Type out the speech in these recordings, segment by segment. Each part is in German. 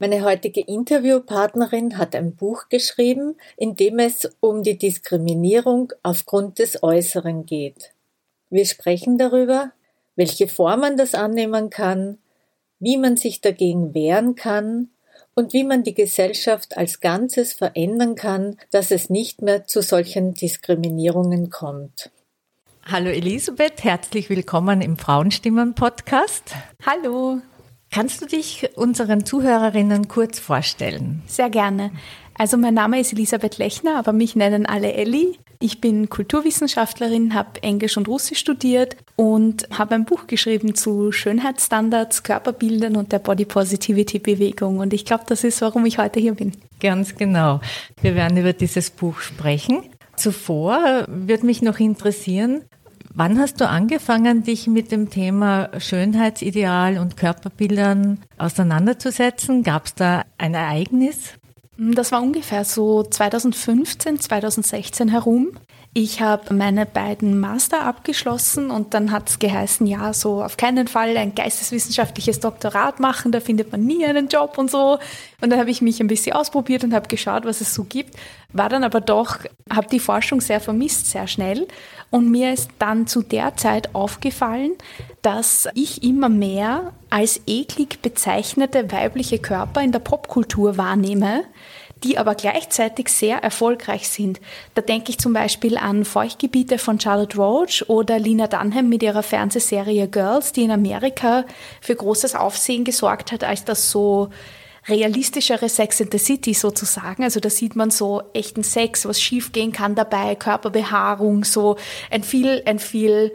Meine heutige Interviewpartnerin hat ein Buch geschrieben, in dem es um die Diskriminierung aufgrund des Äußeren geht. Wir sprechen darüber, welche Formen das annehmen kann, wie man sich dagegen wehren kann und wie man die Gesellschaft als Ganzes verändern kann, dass es nicht mehr zu solchen Diskriminierungen kommt. Hallo Elisabeth, herzlich willkommen im Frauenstimmen Podcast. Hallo. Kannst du dich unseren Zuhörerinnen kurz vorstellen? Sehr gerne. Also mein Name ist Elisabeth Lechner, aber mich nennen alle Elli. Ich bin Kulturwissenschaftlerin, habe Englisch und Russisch studiert und habe ein Buch geschrieben zu Schönheitsstandards, Körperbildern und der Body Positivity Bewegung. Und ich glaube, das ist, warum ich heute hier bin. Ganz genau. Wir werden über dieses Buch sprechen. Zuvor würde mich noch interessieren, Wann hast du angefangen, dich mit dem Thema Schönheitsideal und Körperbildern auseinanderzusetzen? Gab es da ein Ereignis? Das war ungefähr so 2015, 2016 herum. Ich habe meine beiden Master abgeschlossen und dann hat es geheißen, ja, so auf keinen Fall ein geisteswissenschaftliches Doktorat machen, da findet man nie einen Job und so. Und dann habe ich mich ein bisschen ausprobiert und habe geschaut, was es so gibt. War dann aber doch, habe die Forschung sehr vermisst, sehr schnell. Und mir ist dann zu der Zeit aufgefallen, dass ich immer mehr als eklig bezeichnete weibliche Körper in der Popkultur wahrnehme die aber gleichzeitig sehr erfolgreich sind. Da denke ich zum Beispiel an Feuchtgebiete von Charlotte Roach oder Lina Dunham mit ihrer Fernsehserie Girls, die in Amerika für großes Aufsehen gesorgt hat, als das so realistischere Sex in the City sozusagen. Also da sieht man so echten Sex, was schiefgehen kann dabei, Körperbehaarung, so ein viel, ein viel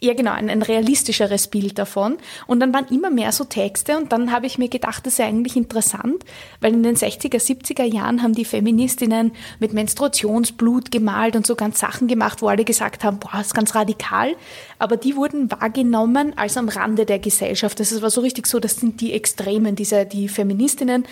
ja genau, ein, ein, realistischeres Bild davon. Und dann waren immer mehr so Texte und dann habe ich mir gedacht, das ist eigentlich interessant, weil in den 60er, 70er Jahren haben die Feministinnen mit Menstruationsblut gemalt und so ganz Sachen gemacht, wo alle gesagt haben, boah, ist ganz radikal. Aber die wurden wahrgenommen als am Rande der Gesellschaft. Das war so richtig so, das sind die Extremen, diese, die Feministinnen.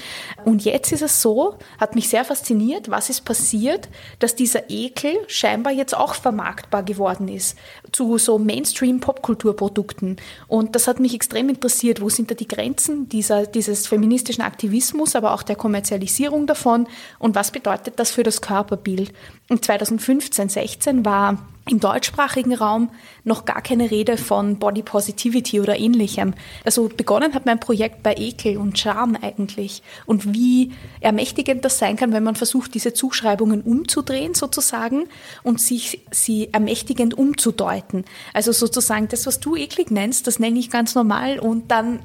Und jetzt ist es so, hat mich sehr fasziniert, was ist passiert, dass dieser Ekel scheinbar jetzt auch vermarktbar geworden ist zu so Mainstream Mainstream-Popkulturprodukten. Und das hat mich extrem interessiert. Wo sind da die Grenzen dieser, dieses feministischen Aktivismus, aber auch der Kommerzialisierung davon? Und was bedeutet das für das Körperbild? Und 2015, 16 war im deutschsprachigen Raum noch gar keine Rede von Body Positivity oder ähnlichem. Also begonnen hat mein Projekt bei Ekel und Scham eigentlich und wie ermächtigend das sein kann, wenn man versucht, diese Zuschreibungen umzudrehen sozusagen und sich sie ermächtigend umzudeuten. Also sozusagen das, was du eklig nennst, das nenne ich ganz normal und dann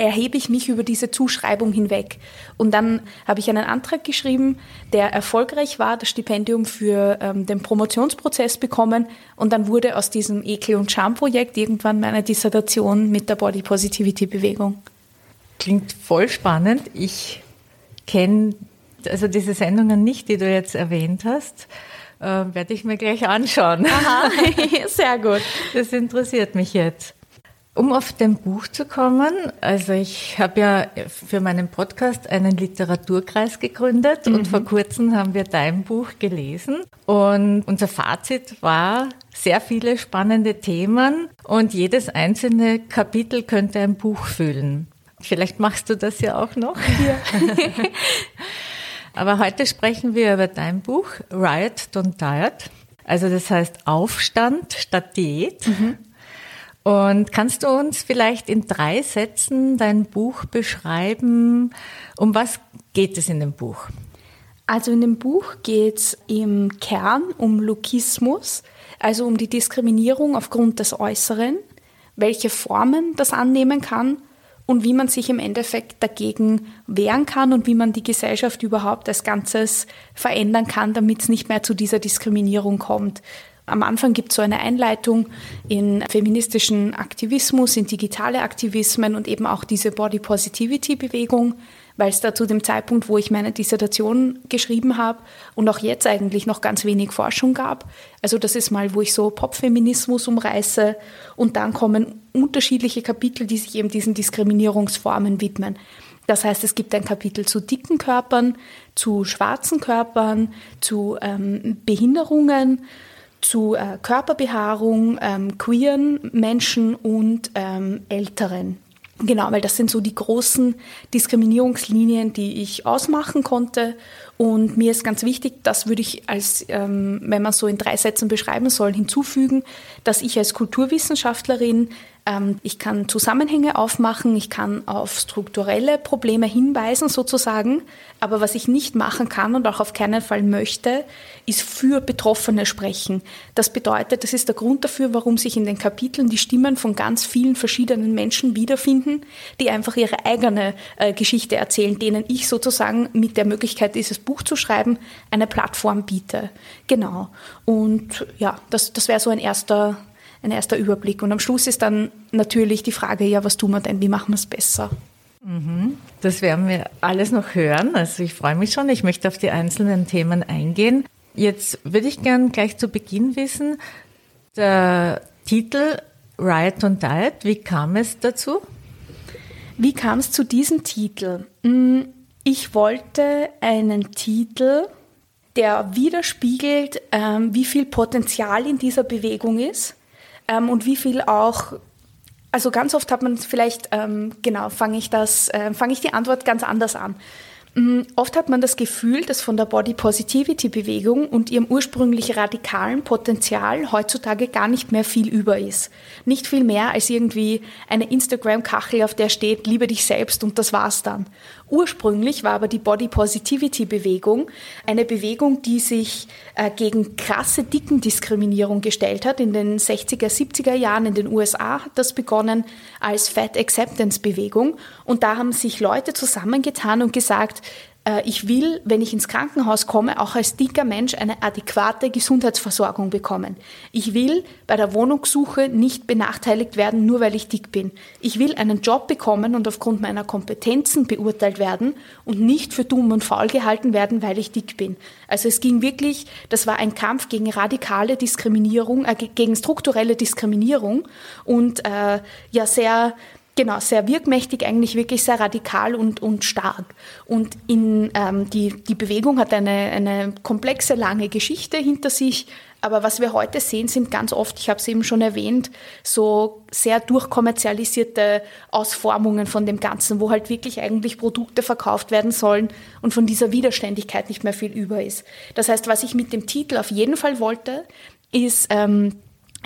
erhebe ich mich über diese Zuschreibung hinweg. Und dann habe ich einen Antrag geschrieben, der erfolgreich war, das Stipendium für ähm, den Promotionsprozess bekommen. Und dann wurde aus diesem Ekel- und Charme-Projekt irgendwann meine Dissertation mit der Body Positivity Bewegung. Klingt voll spannend. Ich kenne also diese Sendungen nicht, die du jetzt erwähnt hast. Äh, werde ich mir gleich anschauen. Aha, sehr gut. Das interessiert mich jetzt. Um auf dein Buch zu kommen, also ich habe ja für meinen Podcast einen Literaturkreis gegründet mhm. und vor kurzem haben wir dein Buch gelesen und unser Fazit war sehr viele spannende Themen und jedes einzelne Kapitel könnte ein Buch füllen. Vielleicht machst du das ja auch noch. Ja. Aber heute sprechen wir über dein Buch Riot Don't Diet. Also das heißt Aufstand statt Diät. Mhm. Und kannst du uns vielleicht in drei Sätzen dein Buch beschreiben? Um was geht es in dem Buch? Also in dem Buch geht es im Kern um Lukismus, also um die Diskriminierung aufgrund des Äußeren, welche Formen das annehmen kann und wie man sich im Endeffekt dagegen wehren kann und wie man die Gesellschaft überhaupt als Ganzes verändern kann, damit es nicht mehr zu dieser Diskriminierung kommt. Am Anfang gibt es so eine Einleitung in feministischen Aktivismus, in digitale Aktivismen und eben auch diese Body Positivity Bewegung, weil es da zu dem Zeitpunkt, wo ich meine Dissertation geschrieben habe und auch jetzt eigentlich noch ganz wenig Forschung gab. Also das ist mal, wo ich so Popfeminismus umreiße und dann kommen unterschiedliche Kapitel, die sich eben diesen Diskriminierungsformen widmen. Das heißt, es gibt ein Kapitel zu dicken Körpern, zu schwarzen Körpern, zu ähm, Behinderungen, zu äh, Körperbehaarung, ähm, queeren Menschen und ähm, Älteren. Genau, weil das sind so die großen Diskriminierungslinien, die ich ausmachen konnte. Und mir ist ganz wichtig, das würde ich als, ähm, wenn man so in drei Sätzen beschreiben soll, hinzufügen, dass ich als Kulturwissenschaftlerin ich kann Zusammenhänge aufmachen, ich kann auf strukturelle Probleme hinweisen sozusagen, aber was ich nicht machen kann und auch auf keinen Fall möchte, ist für Betroffene sprechen. Das bedeutet, das ist der Grund dafür, warum sich in den Kapiteln die Stimmen von ganz vielen verschiedenen Menschen wiederfinden, die einfach ihre eigene äh, Geschichte erzählen, denen ich sozusagen mit der Möglichkeit, dieses Buch zu schreiben, eine Plattform biete. Genau. Und ja, das, das wäre so ein erster ein erster Überblick. Und am Schluss ist dann natürlich die Frage, ja, was tun wir denn, wie machen wir es besser? Mhm. Das werden wir alles noch hören. Also ich freue mich schon. Ich möchte auf die einzelnen Themen eingehen. Jetzt würde ich gern gleich zu Beginn wissen, der Titel Riot und Diet, wie kam es dazu? Wie kam es zu diesem Titel? Hm, ich wollte einen Titel, der widerspiegelt, ähm, wie viel Potenzial in dieser Bewegung ist ähm, und wie viel auch also ganz oft hat man vielleicht, ähm, genau, fange ich das, äh, fange ich die Antwort ganz anders an. Mhm. Oft hat man das Gefühl, dass von der Body Positivity Bewegung und ihrem ursprünglich radikalen Potenzial heutzutage gar nicht mehr viel über ist. Nicht viel mehr als irgendwie eine Instagram-Kachel, auf der steht, liebe dich selbst und das war's dann. Ursprünglich war aber die Body Positivity Bewegung eine Bewegung, die sich äh, gegen krasse Dickendiskriminierung gestellt hat. In den 60er, 70er Jahren in den USA hat das begonnen als Fat Acceptance Bewegung. Und da haben sich Leute zusammengetan und gesagt, ich will, wenn ich ins Krankenhaus komme, auch als dicker Mensch eine adäquate Gesundheitsversorgung bekommen. Ich will bei der Wohnungssuche nicht benachteiligt werden, nur weil ich dick bin. Ich will einen Job bekommen und aufgrund meiner Kompetenzen beurteilt werden und nicht für dumm und faul gehalten werden, weil ich dick bin. Also es ging wirklich, das war ein Kampf gegen radikale Diskriminierung, äh, gegen strukturelle Diskriminierung und äh, ja sehr Genau, sehr wirkmächtig, eigentlich wirklich sehr radikal und, und stark. Und in, ähm, die, die Bewegung hat eine, eine komplexe, lange Geschichte hinter sich. Aber was wir heute sehen, sind ganz oft, ich habe es eben schon erwähnt, so sehr durchkommerzialisierte Ausformungen von dem Ganzen, wo halt wirklich eigentlich Produkte verkauft werden sollen und von dieser Widerständigkeit nicht mehr viel über ist. Das heißt, was ich mit dem Titel auf jeden Fall wollte, ist ähm,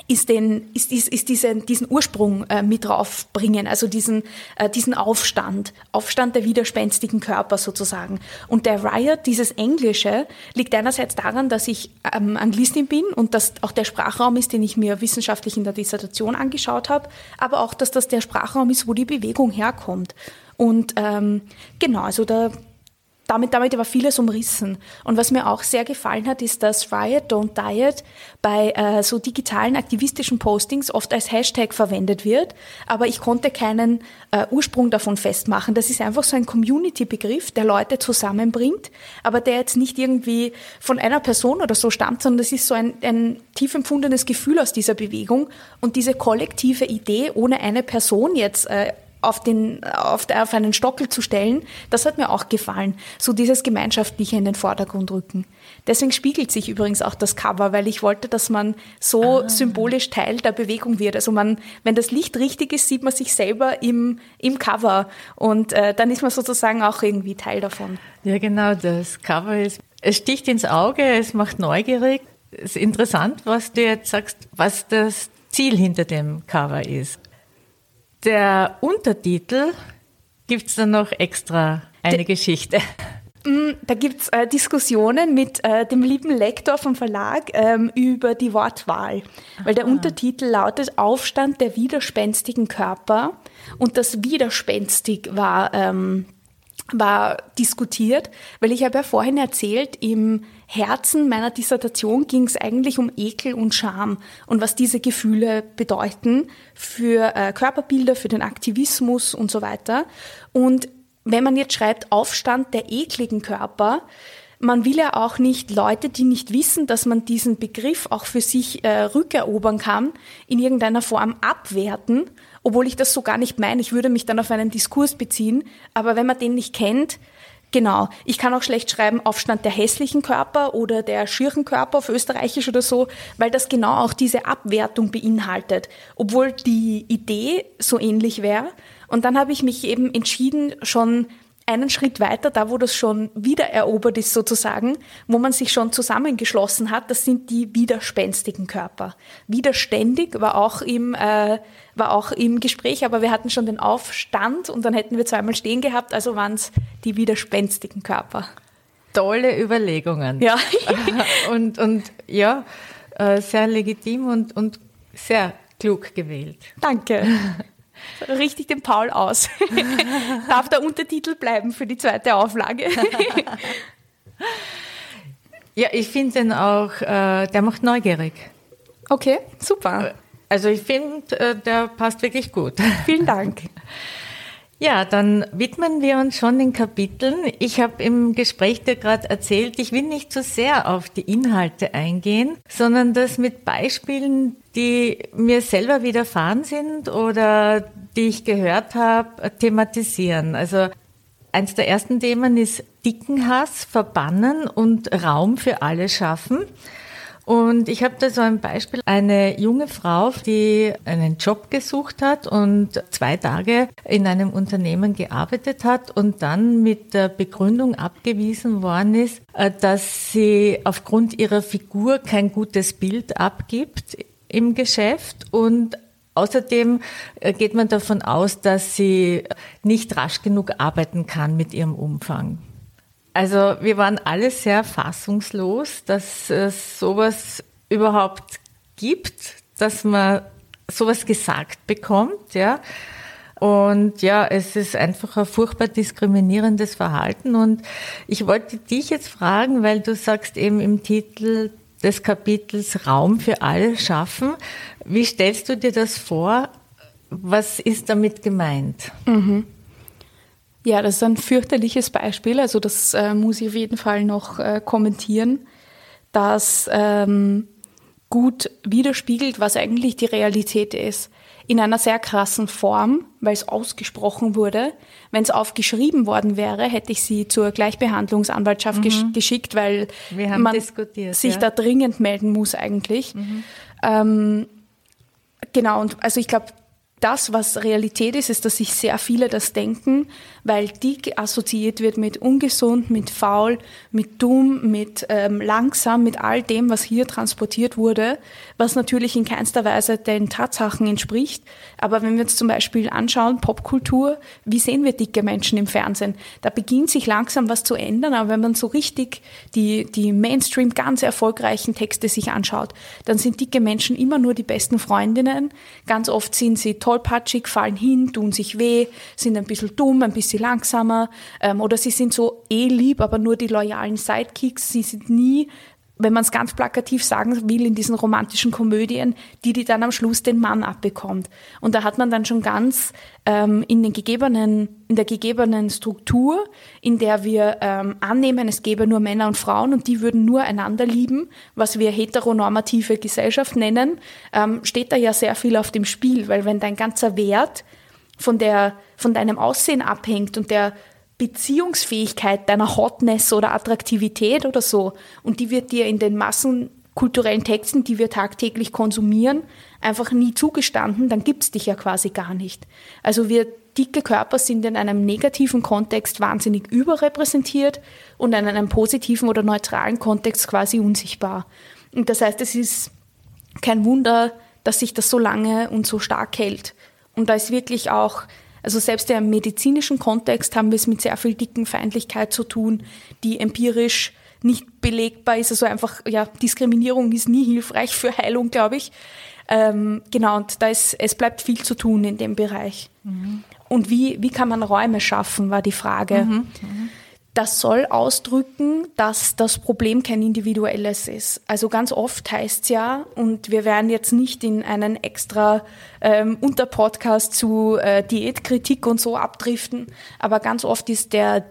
ist, den, ist, ist, ist diesen, diesen Ursprung äh, mit draufbringen, also diesen, äh, diesen Aufstand, Aufstand der widerspenstigen Körper sozusagen. Und der Riot, dieses Englische, liegt einerseits daran, dass ich ähm, Anglistin bin und dass auch der Sprachraum ist, den ich mir wissenschaftlich in der Dissertation angeschaut habe, aber auch, dass das der Sprachraum ist, wo die Bewegung herkommt. Und ähm, genau, also da damit, damit war vieles umrissen. Und was mir auch sehr gefallen hat, ist, dass Riot Don't Diet bei äh, so digitalen aktivistischen Postings oft als Hashtag verwendet wird, aber ich konnte keinen äh, Ursprung davon festmachen. Das ist einfach so ein Community-Begriff, der Leute zusammenbringt, aber der jetzt nicht irgendwie von einer Person oder so stammt, sondern das ist so ein, ein tief empfundenes Gefühl aus dieser Bewegung und diese kollektive Idee, ohne eine Person jetzt äh, auf, den, auf, auf einen Stockel zu stellen, das hat mir auch gefallen. So dieses Gemeinschaftliche in den Vordergrund rücken. Deswegen spiegelt sich übrigens auch das Cover, weil ich wollte, dass man so ah. symbolisch Teil der Bewegung wird. Also man, wenn das Licht richtig ist, sieht man sich selber im, im Cover und äh, dann ist man sozusagen auch irgendwie Teil davon. Ja, genau, das Cover ist, es sticht ins Auge, es macht neugierig. Es ist interessant, was du jetzt sagst, was das Ziel hinter dem Cover ist. Der Untertitel gibt es dann noch extra eine De Geschichte. Mm, da gibt's äh, Diskussionen mit äh, dem lieben Lektor vom Verlag ähm, über die Wortwahl. Aha. Weil der Untertitel lautet Aufstand der widerspenstigen Körper. Und das widerspenstig war, ähm, war diskutiert, weil ich habe ja vorhin erzählt, im Herzen meiner Dissertation ging es eigentlich um Ekel und Scham und was diese Gefühle bedeuten für äh, Körperbilder, für den Aktivismus und so weiter. Und wenn man jetzt schreibt Aufstand der ekligen Körper, man will ja auch nicht Leute, die nicht wissen, dass man diesen Begriff auch für sich äh, rückerobern kann, in irgendeiner Form abwerten, obwohl ich das so gar nicht meine. Ich würde mich dann auf einen Diskurs beziehen, aber wenn man den nicht kennt, Genau. Ich kann auch schlecht schreiben Aufstand der hässlichen Körper oder der schirchen Körper auf Österreichisch oder so, weil das genau auch diese Abwertung beinhaltet, obwohl die Idee so ähnlich wäre. Und dann habe ich mich eben entschieden, schon einen Schritt weiter, da wo das schon wiedererobert ist sozusagen, wo man sich schon zusammengeschlossen hat, das sind die widerspenstigen Körper. Widerständig war auch im, äh, war auch im Gespräch, aber wir hatten schon den Aufstand und dann hätten wir zweimal stehen gehabt, also waren es die widerspenstigen Körper. Tolle Überlegungen. Ja. und, und ja, äh, sehr legitim und, und sehr klug gewählt. Danke richtig den Paul aus. Darf der Untertitel bleiben für die zweite Auflage? ja, ich finde den auch, äh, der macht neugierig. Okay, super. Also ich finde, äh, der passt wirklich gut. Vielen Dank. Ja, dann widmen wir uns schon den Kapiteln. Ich habe im Gespräch dir gerade erzählt, ich will nicht zu so sehr auf die Inhalte eingehen, sondern das mit Beispielen, die mir selber widerfahren sind oder die ich gehört habe, thematisieren. Also eins der ersten Themen ist Dickenhass verbannen und Raum für alle schaffen. Und ich habe da so ein Beispiel, eine junge Frau, die einen Job gesucht hat und zwei Tage in einem Unternehmen gearbeitet hat und dann mit der Begründung abgewiesen worden ist, äh, dass sie aufgrund ihrer Figur kein gutes Bild abgibt im Geschäft und Außerdem äh, geht man davon aus, dass sie nicht rasch genug arbeiten kann mit ihrem Umfang. Also wir waren alle sehr fassungslos, dass es sowas überhaupt gibt, dass man sowas gesagt bekommt, ja. Und ja, es ist einfach ein furchtbar diskriminierendes Verhalten. Und ich wollte dich jetzt fragen, weil du sagst eben im Titel des Kapitels Raum für alle schaffen. Wie stellst du dir das vor? Was ist damit gemeint? Mhm. Ja, das ist ein fürchterliches Beispiel. Also das äh, muss ich auf jeden Fall noch äh, kommentieren, das ähm, gut widerspiegelt, was eigentlich die Realität ist. In einer sehr krassen Form, weil es ausgesprochen wurde. Wenn es aufgeschrieben worden wäre, hätte ich sie zur Gleichbehandlungsanwaltschaft mhm. gesch geschickt, weil man sich ja. da dringend melden muss eigentlich. Mhm. Ähm, genau, und also ich glaube, das, was Realität ist, ist, dass sich sehr viele das denken, weil dick assoziiert wird mit ungesund, mit faul, mit dumm, mit ähm, langsam, mit all dem, was hier transportiert wurde, was natürlich in keinster Weise den Tatsachen entspricht. Aber wenn wir uns zum Beispiel anschauen, Popkultur, wie sehen wir dicke Menschen im Fernsehen? Da beginnt sich langsam was zu ändern, aber wenn man so richtig die, die Mainstream ganz erfolgreichen Texte sich anschaut, dann sind dicke Menschen immer nur die besten Freundinnen. Ganz oft sind sie tollpatschig, fallen hin, tun sich weh, sind ein bisschen dumm, ein bisschen langsamer ähm, oder sie sind so eh lieb, aber nur die loyalen Sidekicks. Sie sind nie wenn man es ganz plakativ sagen will, in diesen romantischen Komödien, die, die dann am Schluss den Mann abbekommt. Und da hat man dann schon ganz ähm, in, den gegebenen, in der gegebenen Struktur, in der wir ähm, annehmen, es gäbe nur Männer und Frauen und die würden nur einander lieben, was wir heteronormative Gesellschaft nennen, ähm, steht da ja sehr viel auf dem Spiel, weil wenn dein ganzer Wert von, der, von deinem Aussehen abhängt und der Beziehungsfähigkeit deiner Hotness oder Attraktivität oder so. Und die wird dir in den massenkulturellen Texten, die wir tagtäglich konsumieren, einfach nie zugestanden, dann gibt's dich ja quasi gar nicht. Also wir dicke Körper sind in einem negativen Kontext wahnsinnig überrepräsentiert und in einem positiven oder neutralen Kontext quasi unsichtbar. Und das heißt, es ist kein Wunder, dass sich das so lange und so stark hält. Und da ist wirklich auch also selbst im medizinischen Kontext haben wir es mit sehr viel dicken Feindlichkeit zu tun, die empirisch nicht belegbar ist. Also einfach, ja, Diskriminierung ist nie hilfreich für Heilung, glaube ich. Ähm, genau, und da ist, es bleibt viel zu tun in dem Bereich. Mhm. Und wie, wie kann man Räume schaffen, war die Frage. Mhm. Mhm. Das soll ausdrücken, dass das Problem kein individuelles ist. Also ganz oft heißt es ja, und wir werden jetzt nicht in einen extra ähm, Unterpodcast zu äh, Diätkritik und so abdriften, aber ganz oft ist der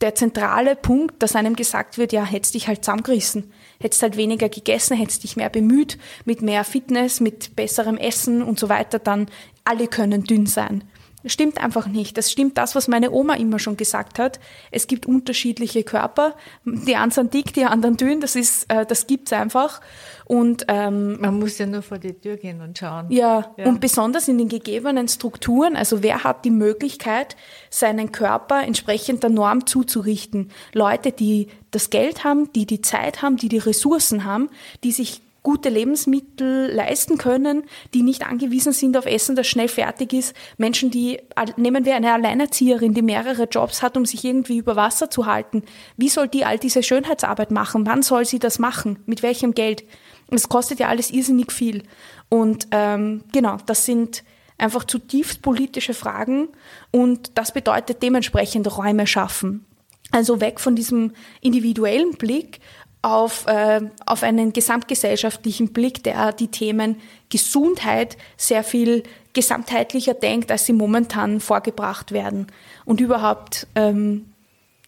der zentrale Punkt, dass einem gesagt wird, ja, hättest dich halt zusammengerissen, hättest halt weniger gegessen, hättest dich mehr bemüht, mit mehr Fitness, mit besserem Essen und so weiter, dann alle können dünn sein. Stimmt einfach nicht. Das stimmt das, was meine Oma immer schon gesagt hat. Es gibt unterschiedliche Körper. Die einen sind dick, die anderen dünn. Das ist, äh, das gibt's einfach. Und ähm, man muss ja nur vor die Tür gehen und schauen. Ja, ja, und besonders in den gegebenen Strukturen. Also wer hat die Möglichkeit, seinen Körper entsprechend der Norm zuzurichten? Leute, die das Geld haben, die die Zeit haben, die die Ressourcen haben, die sich gute Lebensmittel leisten können, die nicht angewiesen sind auf Essen, das schnell fertig ist. Menschen, die, nehmen wir eine Alleinerzieherin, die mehrere Jobs hat, um sich irgendwie über Wasser zu halten. Wie soll die all diese Schönheitsarbeit machen? Wann soll sie das machen? Mit welchem Geld? Es kostet ja alles irrsinnig viel. Und ähm, genau, das sind einfach zutiefst politische Fragen und das bedeutet dementsprechend Räume schaffen. Also weg von diesem individuellen Blick auf, äh, auf einen gesamtgesellschaftlichen Blick, der die Themen Gesundheit sehr viel gesamtheitlicher denkt, als sie momentan vorgebracht werden. Und überhaupt, ähm,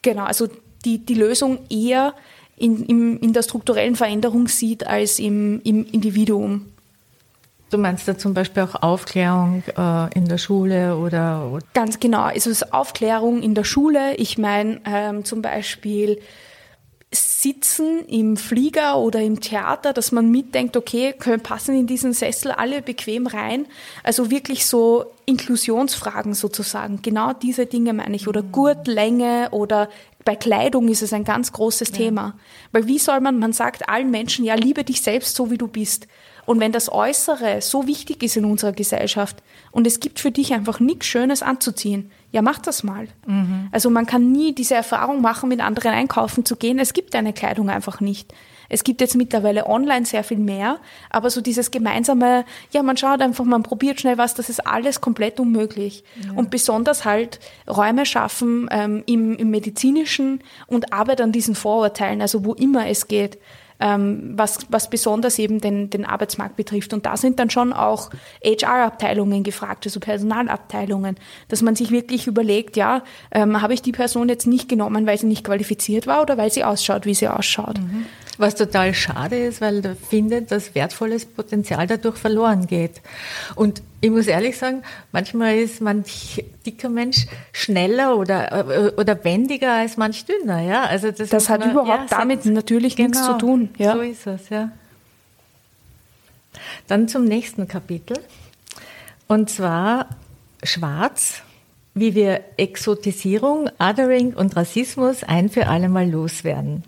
genau, also die, die Lösung eher in, in, in der strukturellen Veränderung sieht als im, im Individuum. Du meinst da zum Beispiel auch Aufklärung äh, in der Schule oder? Ganz genau, also es ist Aufklärung in der Schule. Ich meine ähm, zum Beispiel Sitzen im Flieger oder im Theater, dass man mitdenkt, okay, können passen in diesen Sessel alle bequem rein. Also wirklich so Inklusionsfragen sozusagen. Genau diese Dinge meine ich. Oder mhm. Gurtlänge oder bei Kleidung ist es ein ganz großes ja. Thema. Weil wie soll man, man sagt allen Menschen, ja, liebe dich selbst so wie du bist. Und wenn das Äußere so wichtig ist in unserer Gesellschaft und es gibt für dich einfach nichts Schönes anzuziehen, ja, mach das mal. Mhm. Also man kann nie diese Erfahrung machen, mit anderen einkaufen zu gehen. Es gibt eine Kleidung einfach nicht. Es gibt jetzt mittlerweile online sehr viel mehr, aber so dieses gemeinsame, ja, man schaut einfach, man probiert schnell was, das ist alles komplett unmöglich. Ja. Und besonders halt Räume schaffen ähm, im, im medizinischen und Arbeit an diesen Vorurteilen, also wo immer es geht ähm, was, was besonders eben den, den Arbeitsmarkt betrifft. Und da sind dann schon auch HR-Abteilungen gefragt, also Personalabteilungen, dass man sich wirklich überlegt, ja, ähm, habe ich die Person jetzt nicht genommen, weil sie nicht qualifiziert war oder weil sie ausschaut, wie sie ausschaut. Mhm. Was total schade ist, weil da findet das wertvolles Potenzial dadurch verloren geht. Und ich muss ehrlich sagen, manchmal ist manch dicker Mensch schneller oder, äh, oder wendiger als manch dünner. Ja? Also das, das hat man, überhaupt ja, damit natürlich genau, nichts zu tun. Ja. So ist es, ja. Dann zum nächsten Kapitel. Und zwar Schwarz, wie wir Exotisierung, Othering und Rassismus ein für alle Mal loswerden.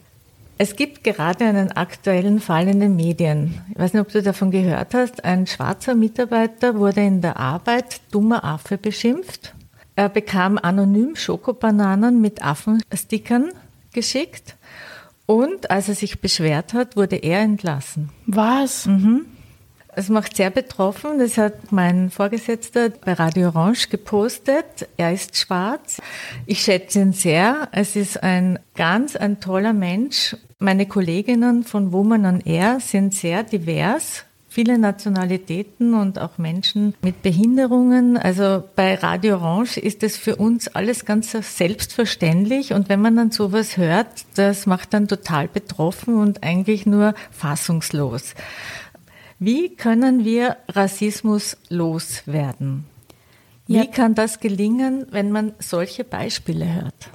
Es gibt gerade einen aktuellen Fall in den Medien. Ich weiß nicht, ob du davon gehört hast. Ein schwarzer Mitarbeiter wurde in der Arbeit dummer Affe beschimpft. Er bekam anonym Schokobananen mit Affenstickern geschickt. Und als er sich beschwert hat, wurde er entlassen. Was? Mhm. Es macht sehr betroffen. Das hat mein Vorgesetzter bei Radio Orange gepostet. Er ist schwarz. Ich schätze ihn sehr. Es ist ein ganz ein toller Mensch. Meine Kolleginnen von Woman on Air sind sehr divers. Viele Nationalitäten und auch Menschen mit Behinderungen. Also bei Radio Orange ist es für uns alles ganz selbstverständlich. Und wenn man dann sowas hört, das macht dann total betroffen und eigentlich nur fassungslos. Wie können wir Rassismus loswerden? Wie ja. kann das gelingen, wenn man solche Beispiele hört?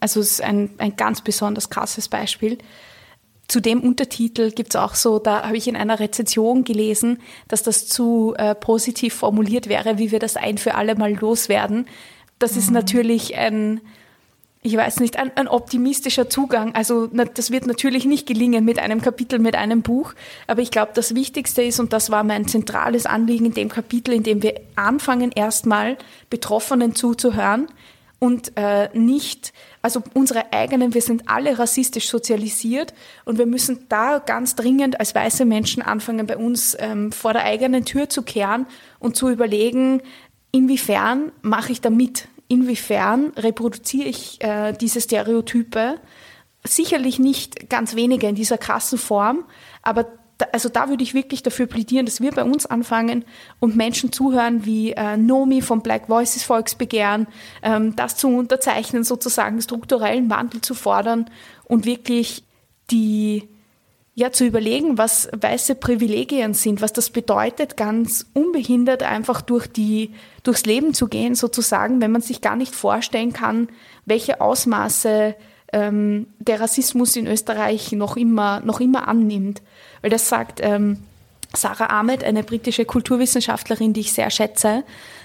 Also es ist ein, ein ganz besonders krasses Beispiel. Zu dem Untertitel gibt es auch so, da habe ich in einer Rezension gelesen, dass das zu äh, positiv formuliert wäre, wie wir das ein für alle Mal loswerden. Das mhm. ist natürlich ein, ich weiß nicht, ein, ein, optimistischer Zugang. Also das wird natürlich nicht gelingen mit einem Kapitel, mit einem Buch, aber ich glaube, das Wichtigste ist, und das war mein zentrales Anliegen in dem Kapitel, in dem wir anfangen, erstmal Betroffenen zuzuhören und äh, nicht, also unsere eigenen, wir sind alle rassistisch sozialisiert und wir müssen da ganz dringend als weiße Menschen anfangen, bei uns ähm, vor der eigenen Tür zu kehren und zu überlegen, inwiefern mache ich da mit? Inwiefern reproduziere ich äh, diese Stereotype. Sicherlich nicht ganz wenige in dieser krassen Form, aber da, also da würde ich wirklich dafür plädieren, dass wir bei uns anfangen und Menschen zuhören wie äh, Nomi vom Black Voices Volksbegehren, ähm, das zu unterzeichnen, sozusagen strukturellen Wandel zu fordern und wirklich die ja, zu überlegen, was weiße Privilegien sind, was das bedeutet, ganz unbehindert einfach durch die, durchs Leben zu gehen, sozusagen, wenn man sich gar nicht vorstellen kann, welche Ausmaße ähm, der Rassismus in Österreich noch immer, noch immer annimmt. Weil das sagt ähm, Sarah Ahmed, eine britische Kulturwissenschaftlerin, die ich sehr schätze,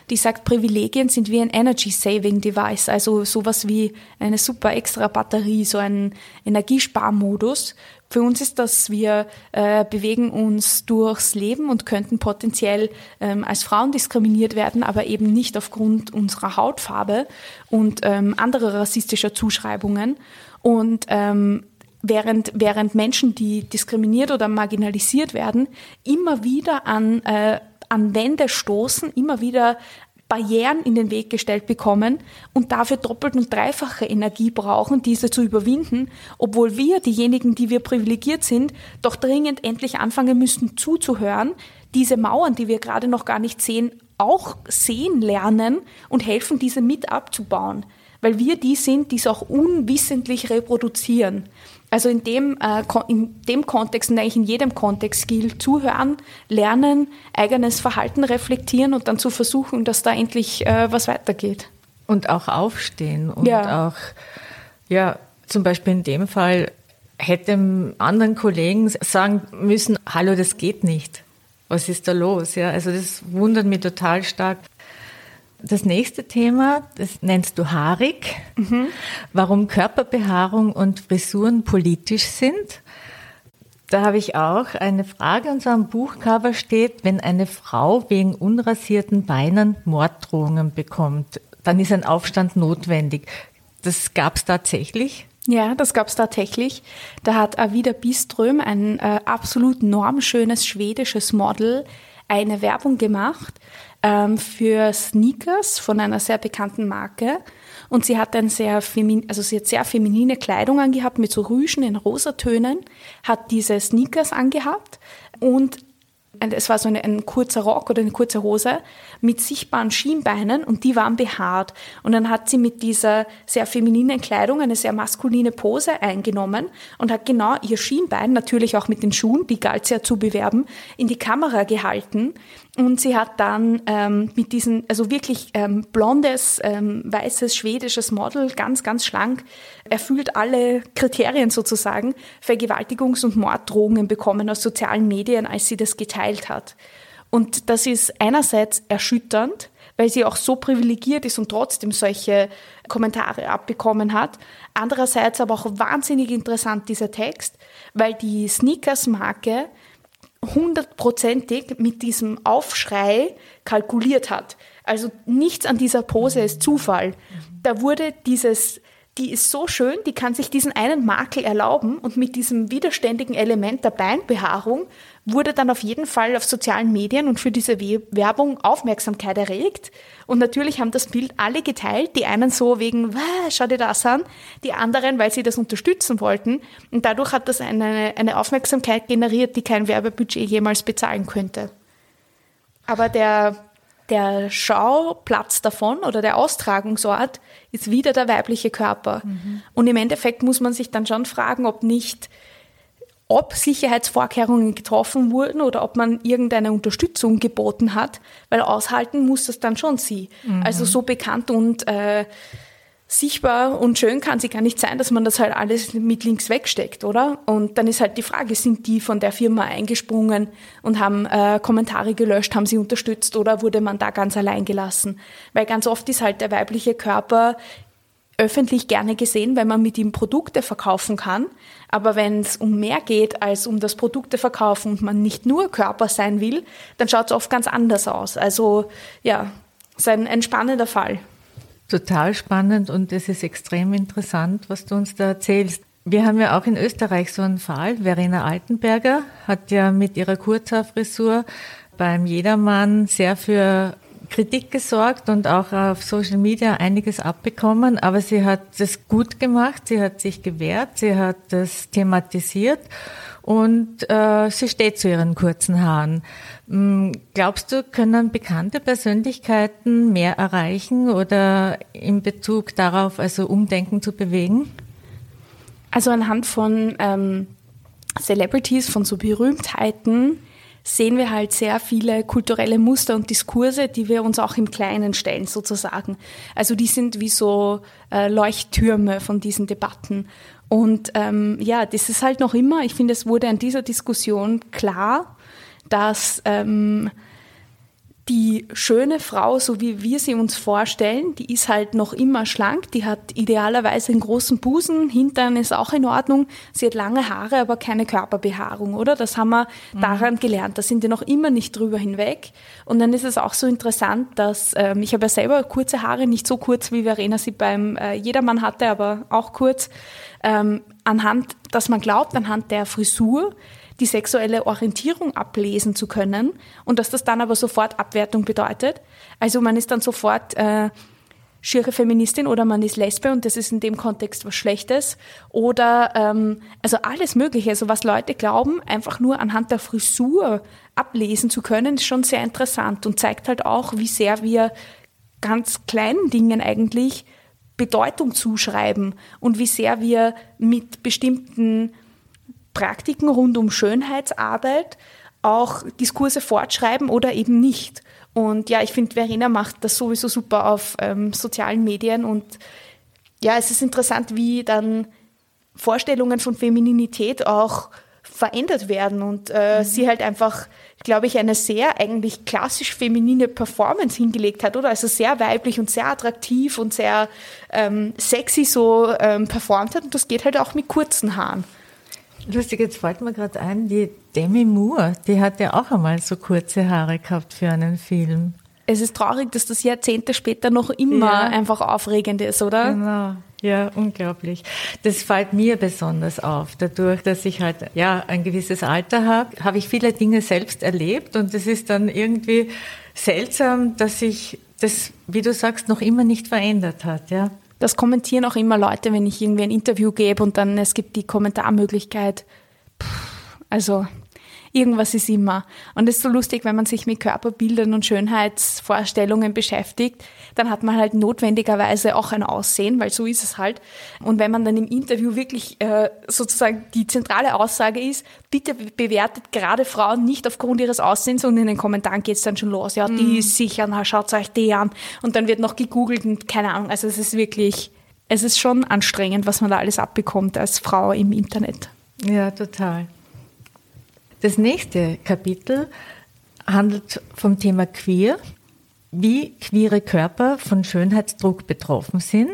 die sagt, Privilegien sind wie ein Energy-Saving-Device, also sowas wie eine super extra Batterie, so ein Energiesparmodus. Für uns ist das, wir äh, bewegen uns durchs Leben und könnten potenziell ähm, als Frauen diskriminiert werden, aber eben nicht aufgrund unserer Hautfarbe und ähm, anderer rassistischer Zuschreibungen. Und ähm, während, während Menschen, die diskriminiert oder marginalisiert werden, immer wieder an äh, an Wände stoßen, immer wieder Barrieren in den Weg gestellt bekommen und dafür doppelt und dreifache Energie brauchen, diese zu überwinden, obwohl wir, diejenigen, die wir privilegiert sind, doch dringend endlich anfangen müssen zuzuhören, diese Mauern, die wir gerade noch gar nicht sehen, auch sehen lernen und helfen, diese mit abzubauen. Weil wir die sind, die es auch unwissentlich reproduzieren. Also in dem, äh, in dem Kontext und eigentlich in jedem Kontext gilt, zuhören, lernen, eigenes Verhalten reflektieren und dann zu versuchen, dass da endlich äh, was weitergeht. Und auch aufstehen und ja. auch, ja, zum Beispiel in dem Fall hätte anderen Kollegen sagen müssen, hallo, das geht nicht. Was ist da los? Ja, also das wundert mich total stark. Das nächste Thema, das nennst du haarig, mhm. warum Körperbehaarung und Frisuren politisch sind. Da habe ich auch eine Frage. Und so am Buchcover steht, wenn eine Frau wegen unrasierten Beinen Morddrohungen bekommt, dann ist ein Aufstand notwendig. Das gab es tatsächlich? Ja, das gab es tatsächlich. Da hat Avida Biström, ein äh, absolut normschönes schwedisches Model, eine Werbung gemacht ähm, für Sneakers von einer sehr bekannten Marke. Und sie hat ein sehr femin, also sie hat sehr feminine Kleidung angehabt mit so Rüschen in Rosatönen, hat diese Sneakers angehabt und es war so eine, ein kurzer Rock oder eine kurze Hose mit sichtbaren Schienbeinen und die waren behaart. Und dann hat sie mit dieser sehr femininen Kleidung eine sehr maskuline Pose eingenommen und hat genau ihr Schienbein, natürlich auch mit den Schuhen, die galt ja zu bewerben, in die Kamera gehalten. Und sie hat dann ähm, mit diesem, also wirklich ähm, blondes, ähm, weißes, schwedisches Model, ganz, ganz schlank, erfüllt alle Kriterien sozusagen, Vergewaltigungs- und Morddrohungen bekommen aus sozialen Medien, als sie das geteilt hat. Und das ist einerseits erschütternd, weil sie auch so privilegiert ist und trotzdem solche Kommentare abbekommen hat. Andererseits aber auch wahnsinnig interessant dieser Text, weil die Sneakers-Marke hundertprozentig mit diesem Aufschrei kalkuliert hat. Also nichts an dieser Pose ist Zufall. Da wurde dieses, die ist so schön, die kann sich diesen einen Makel erlauben und mit diesem widerständigen Element der Beinbehaarung wurde dann auf jeden Fall auf sozialen Medien und für diese Werbung Aufmerksamkeit erregt. Und natürlich haben das Bild alle geteilt. Die einen so wegen, schau dir das an, die anderen, weil sie das unterstützen wollten. Und dadurch hat das eine, eine Aufmerksamkeit generiert, die kein Werbebudget jemals bezahlen könnte. Aber der, der Schauplatz davon oder der Austragungsort ist wieder der weibliche Körper. Mhm. Und im Endeffekt muss man sich dann schon fragen, ob nicht ob Sicherheitsvorkehrungen getroffen wurden oder ob man irgendeine Unterstützung geboten hat, weil aushalten muss das dann schon sie. Mhm. Also so bekannt und äh, sichtbar und schön kann sie gar nicht sein, dass man das halt alles mit links wegsteckt, oder? Und dann ist halt die Frage, sind die von der Firma eingesprungen und haben äh, Kommentare gelöscht, haben sie unterstützt oder wurde man da ganz allein gelassen? Weil ganz oft ist halt der weibliche Körper öffentlich gerne gesehen, weil man mit ihm Produkte verkaufen kann. Aber wenn es um mehr geht als um das Produkte verkaufen und man nicht nur Körper sein will, dann schaut es oft ganz anders aus. Also ja, ist ein, ein spannender Fall. Total spannend und es ist extrem interessant, was du uns da erzählst. Wir haben ja auch in Österreich so einen Fall. Verena Altenberger hat ja mit ihrer Kurzhaarfrisur beim Jedermann sehr für Kritik gesorgt und auch auf Social Media einiges abbekommen, aber sie hat das gut gemacht, sie hat sich gewehrt, sie hat das thematisiert und äh, sie steht zu ihren kurzen Haaren. Hm, glaubst du, können bekannte Persönlichkeiten mehr erreichen oder in Bezug darauf also Umdenken zu bewegen? Also anhand von ähm, Celebrities, von so Berühmtheiten, sehen wir halt sehr viele kulturelle Muster und Diskurse, die wir uns auch im Kleinen stellen sozusagen. Also die sind wie so äh, Leuchttürme von diesen Debatten. Und ähm, ja, das ist halt noch immer, ich finde, es wurde an dieser Diskussion klar, dass ähm, die schöne Frau, so wie wir sie uns vorstellen, die ist halt noch immer schlank, die hat idealerweise einen großen Busen, Hintern ist auch in Ordnung, sie hat lange Haare, aber keine Körperbehaarung, oder? Das haben wir mhm. daran gelernt, da sind wir noch immer nicht drüber hinweg. Und dann ist es auch so interessant, dass, ähm, ich habe ja selber kurze Haare, nicht so kurz, wie Verena sie beim äh, Jedermann hatte, aber auch kurz, ähm, anhand, dass man glaubt, anhand der Frisur, die sexuelle Orientierung ablesen zu können und dass das dann aber sofort Abwertung bedeutet. Also man ist dann sofort äh, schiere Feministin oder man ist Lesbe und das ist in dem Kontext was Schlechtes oder ähm, also alles Mögliche. Also was Leute glauben, einfach nur anhand der Frisur ablesen zu können, ist schon sehr interessant und zeigt halt auch, wie sehr wir ganz kleinen Dingen eigentlich Bedeutung zuschreiben und wie sehr wir mit bestimmten Praktiken rund um Schönheitsarbeit auch Diskurse fortschreiben oder eben nicht. Und ja, ich finde, Verena macht das sowieso super auf ähm, sozialen Medien und ja, es ist interessant, wie dann Vorstellungen von Femininität auch verändert werden und äh, mhm. sie halt einfach, glaube ich, eine sehr eigentlich klassisch feminine Performance hingelegt hat, oder? Also sehr weiblich und sehr attraktiv und sehr ähm, sexy so ähm, performt hat und das geht halt auch mit kurzen Haaren. Lustig, jetzt fällt mir gerade ein, die Demi Moore, die hat ja auch einmal so kurze Haare gehabt für einen Film. Es ist traurig, dass das Jahrzehnte später noch immer ja. einfach aufregend ist, oder? Genau. Ja, unglaublich. Das fällt mir besonders auf. Dadurch, dass ich halt ja ein gewisses Alter habe, habe ich viele Dinge selbst erlebt und es ist dann irgendwie seltsam, dass sich das, wie du sagst, noch immer nicht verändert hat, ja. Das kommentieren auch immer Leute, wenn ich irgendwie ein Interview gebe und dann es gibt die Kommentarmöglichkeit. Pff, also irgendwas ist immer. Und es ist so lustig, wenn man sich mit Körperbildern und Schönheitsvorstellungen beschäftigt, dann hat man halt notwendigerweise auch ein Aussehen, weil so ist es halt. Und wenn man dann im Interview wirklich äh, sozusagen die zentrale Aussage ist, bitte bewertet gerade Frauen nicht aufgrund ihres Aussehens und in den Kommentaren geht es dann schon los. Ja, die mhm. ist sicher, na schaut euch die an. Und dann wird noch gegoogelt und keine Ahnung. Also es ist wirklich, es ist schon anstrengend, was man da alles abbekommt als Frau im Internet. Ja, total. Das nächste Kapitel handelt vom Thema Queer, wie queere Körper von Schönheitsdruck betroffen sind.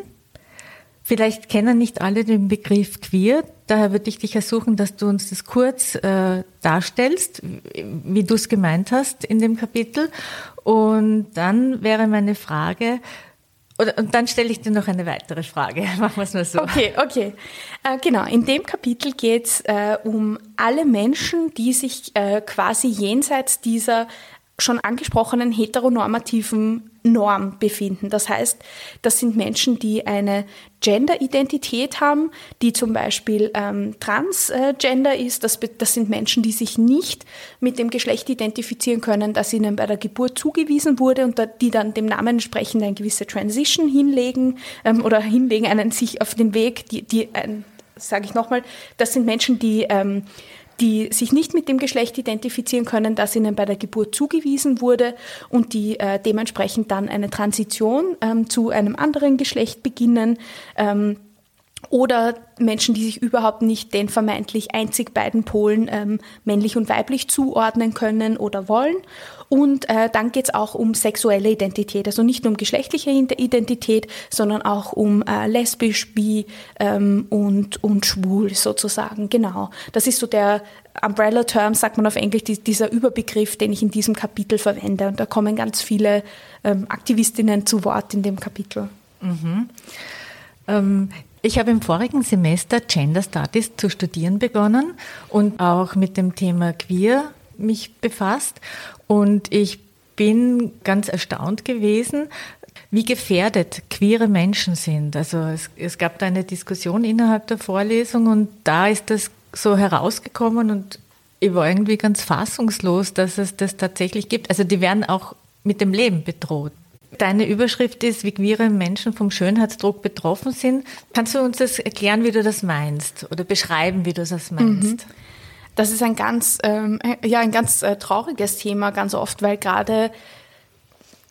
Vielleicht kennen nicht alle den Begriff queer, daher würde ich dich ersuchen, dass du uns das kurz äh, darstellst, wie du es gemeint hast in dem Kapitel. Und dann wäre meine Frage, und dann stelle ich dir noch eine weitere Frage. Machen wir es mal so. Okay, okay. Äh, genau, in dem Kapitel geht es äh, um alle Menschen, die sich äh, quasi jenseits dieser schon angesprochenen heteronormativen Norm befinden. Das heißt, das sind Menschen, die eine Gender-Identität haben, die zum Beispiel ähm, Transgender ist. Das, das sind Menschen, die sich nicht mit dem Geschlecht identifizieren können, das ihnen bei der Geburt zugewiesen wurde und die dann dem Namen entsprechend eine gewisse Transition hinlegen ähm, oder hinlegen, einen sich auf den Weg, die, die ein, sage ich nochmal, das sind Menschen, die ähm, die sich nicht mit dem Geschlecht identifizieren können, das ihnen bei der Geburt zugewiesen wurde und die äh, dementsprechend dann eine Transition ähm, zu einem anderen Geschlecht beginnen. Ähm, oder Menschen, die sich überhaupt nicht den vermeintlich einzig beiden Polen ähm, männlich und weiblich zuordnen können oder wollen. Und äh, dann geht es auch um sexuelle Identität, also nicht nur um geschlechtliche Identität, sondern auch um äh, lesbisch, bi ähm, und, und schwul sozusagen. Genau. Das ist so der Umbrella-Term, sagt man auf Englisch, die, dieser Überbegriff, den ich in diesem Kapitel verwende. Und da kommen ganz viele ähm, Aktivistinnen zu Wort in dem Kapitel. Mhm. Ähm, ich habe im vorigen Semester Gender Studies zu studieren begonnen und auch mit dem Thema Queer mich befasst. Und ich bin ganz erstaunt gewesen, wie gefährdet queere Menschen sind. Also es, es gab da eine Diskussion innerhalb der Vorlesung und da ist das so herausgekommen und ich war irgendwie ganz fassungslos, dass es das tatsächlich gibt. Also die werden auch mit dem Leben bedroht. Deine Überschrift ist, wie queere Menschen vom Schönheitsdruck betroffen sind. Kannst du uns das erklären, wie du das meinst oder beschreiben, wie du das meinst? Mhm. Das ist ein ganz, ähm, ja, ein ganz äh, trauriges Thema, ganz oft, weil gerade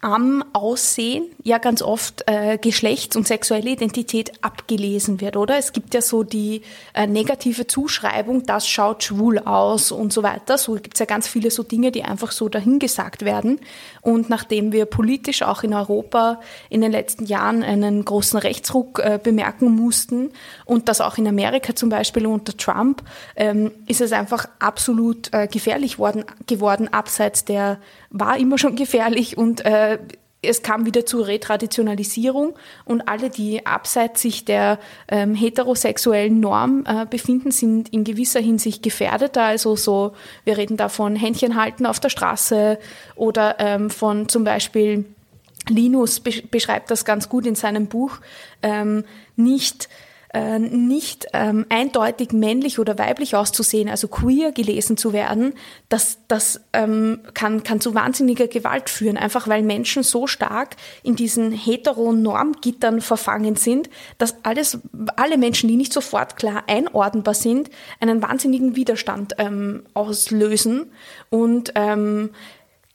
am Aussehen ja ganz oft äh, Geschlechts- und sexuelle Identität abgelesen wird, oder? Es gibt ja so die äh, negative Zuschreibung, das schaut schwul aus und so weiter. So gibt es ja ganz viele so Dinge, die einfach so dahingesagt werden. Und nachdem wir politisch auch in Europa in den letzten Jahren einen großen Rechtsruck äh, bemerken mussten und das auch in Amerika zum Beispiel unter Trump, ähm, ist es einfach absolut äh, gefährlich worden, geworden, abseits der war immer schon gefährlich und äh, es kam wieder zur Retraditionalisierung und alle, die abseits sich der ähm, heterosexuellen Norm äh, befinden, sind in gewisser Hinsicht gefährdeter. Also so, wir reden da von Händchen halten auf der Straße oder ähm, von zum Beispiel Linus beschreibt das ganz gut in seinem Buch, ähm, nicht äh, nicht ähm, eindeutig männlich oder weiblich auszusehen, also queer gelesen zu werden, das, das ähm, kann, kann zu wahnsinniger Gewalt führen, einfach weil Menschen so stark in diesen heteronen Normgittern verfangen sind, dass alles, alle Menschen, die nicht sofort klar einordnbar sind, einen wahnsinnigen Widerstand ähm, auslösen und ähm,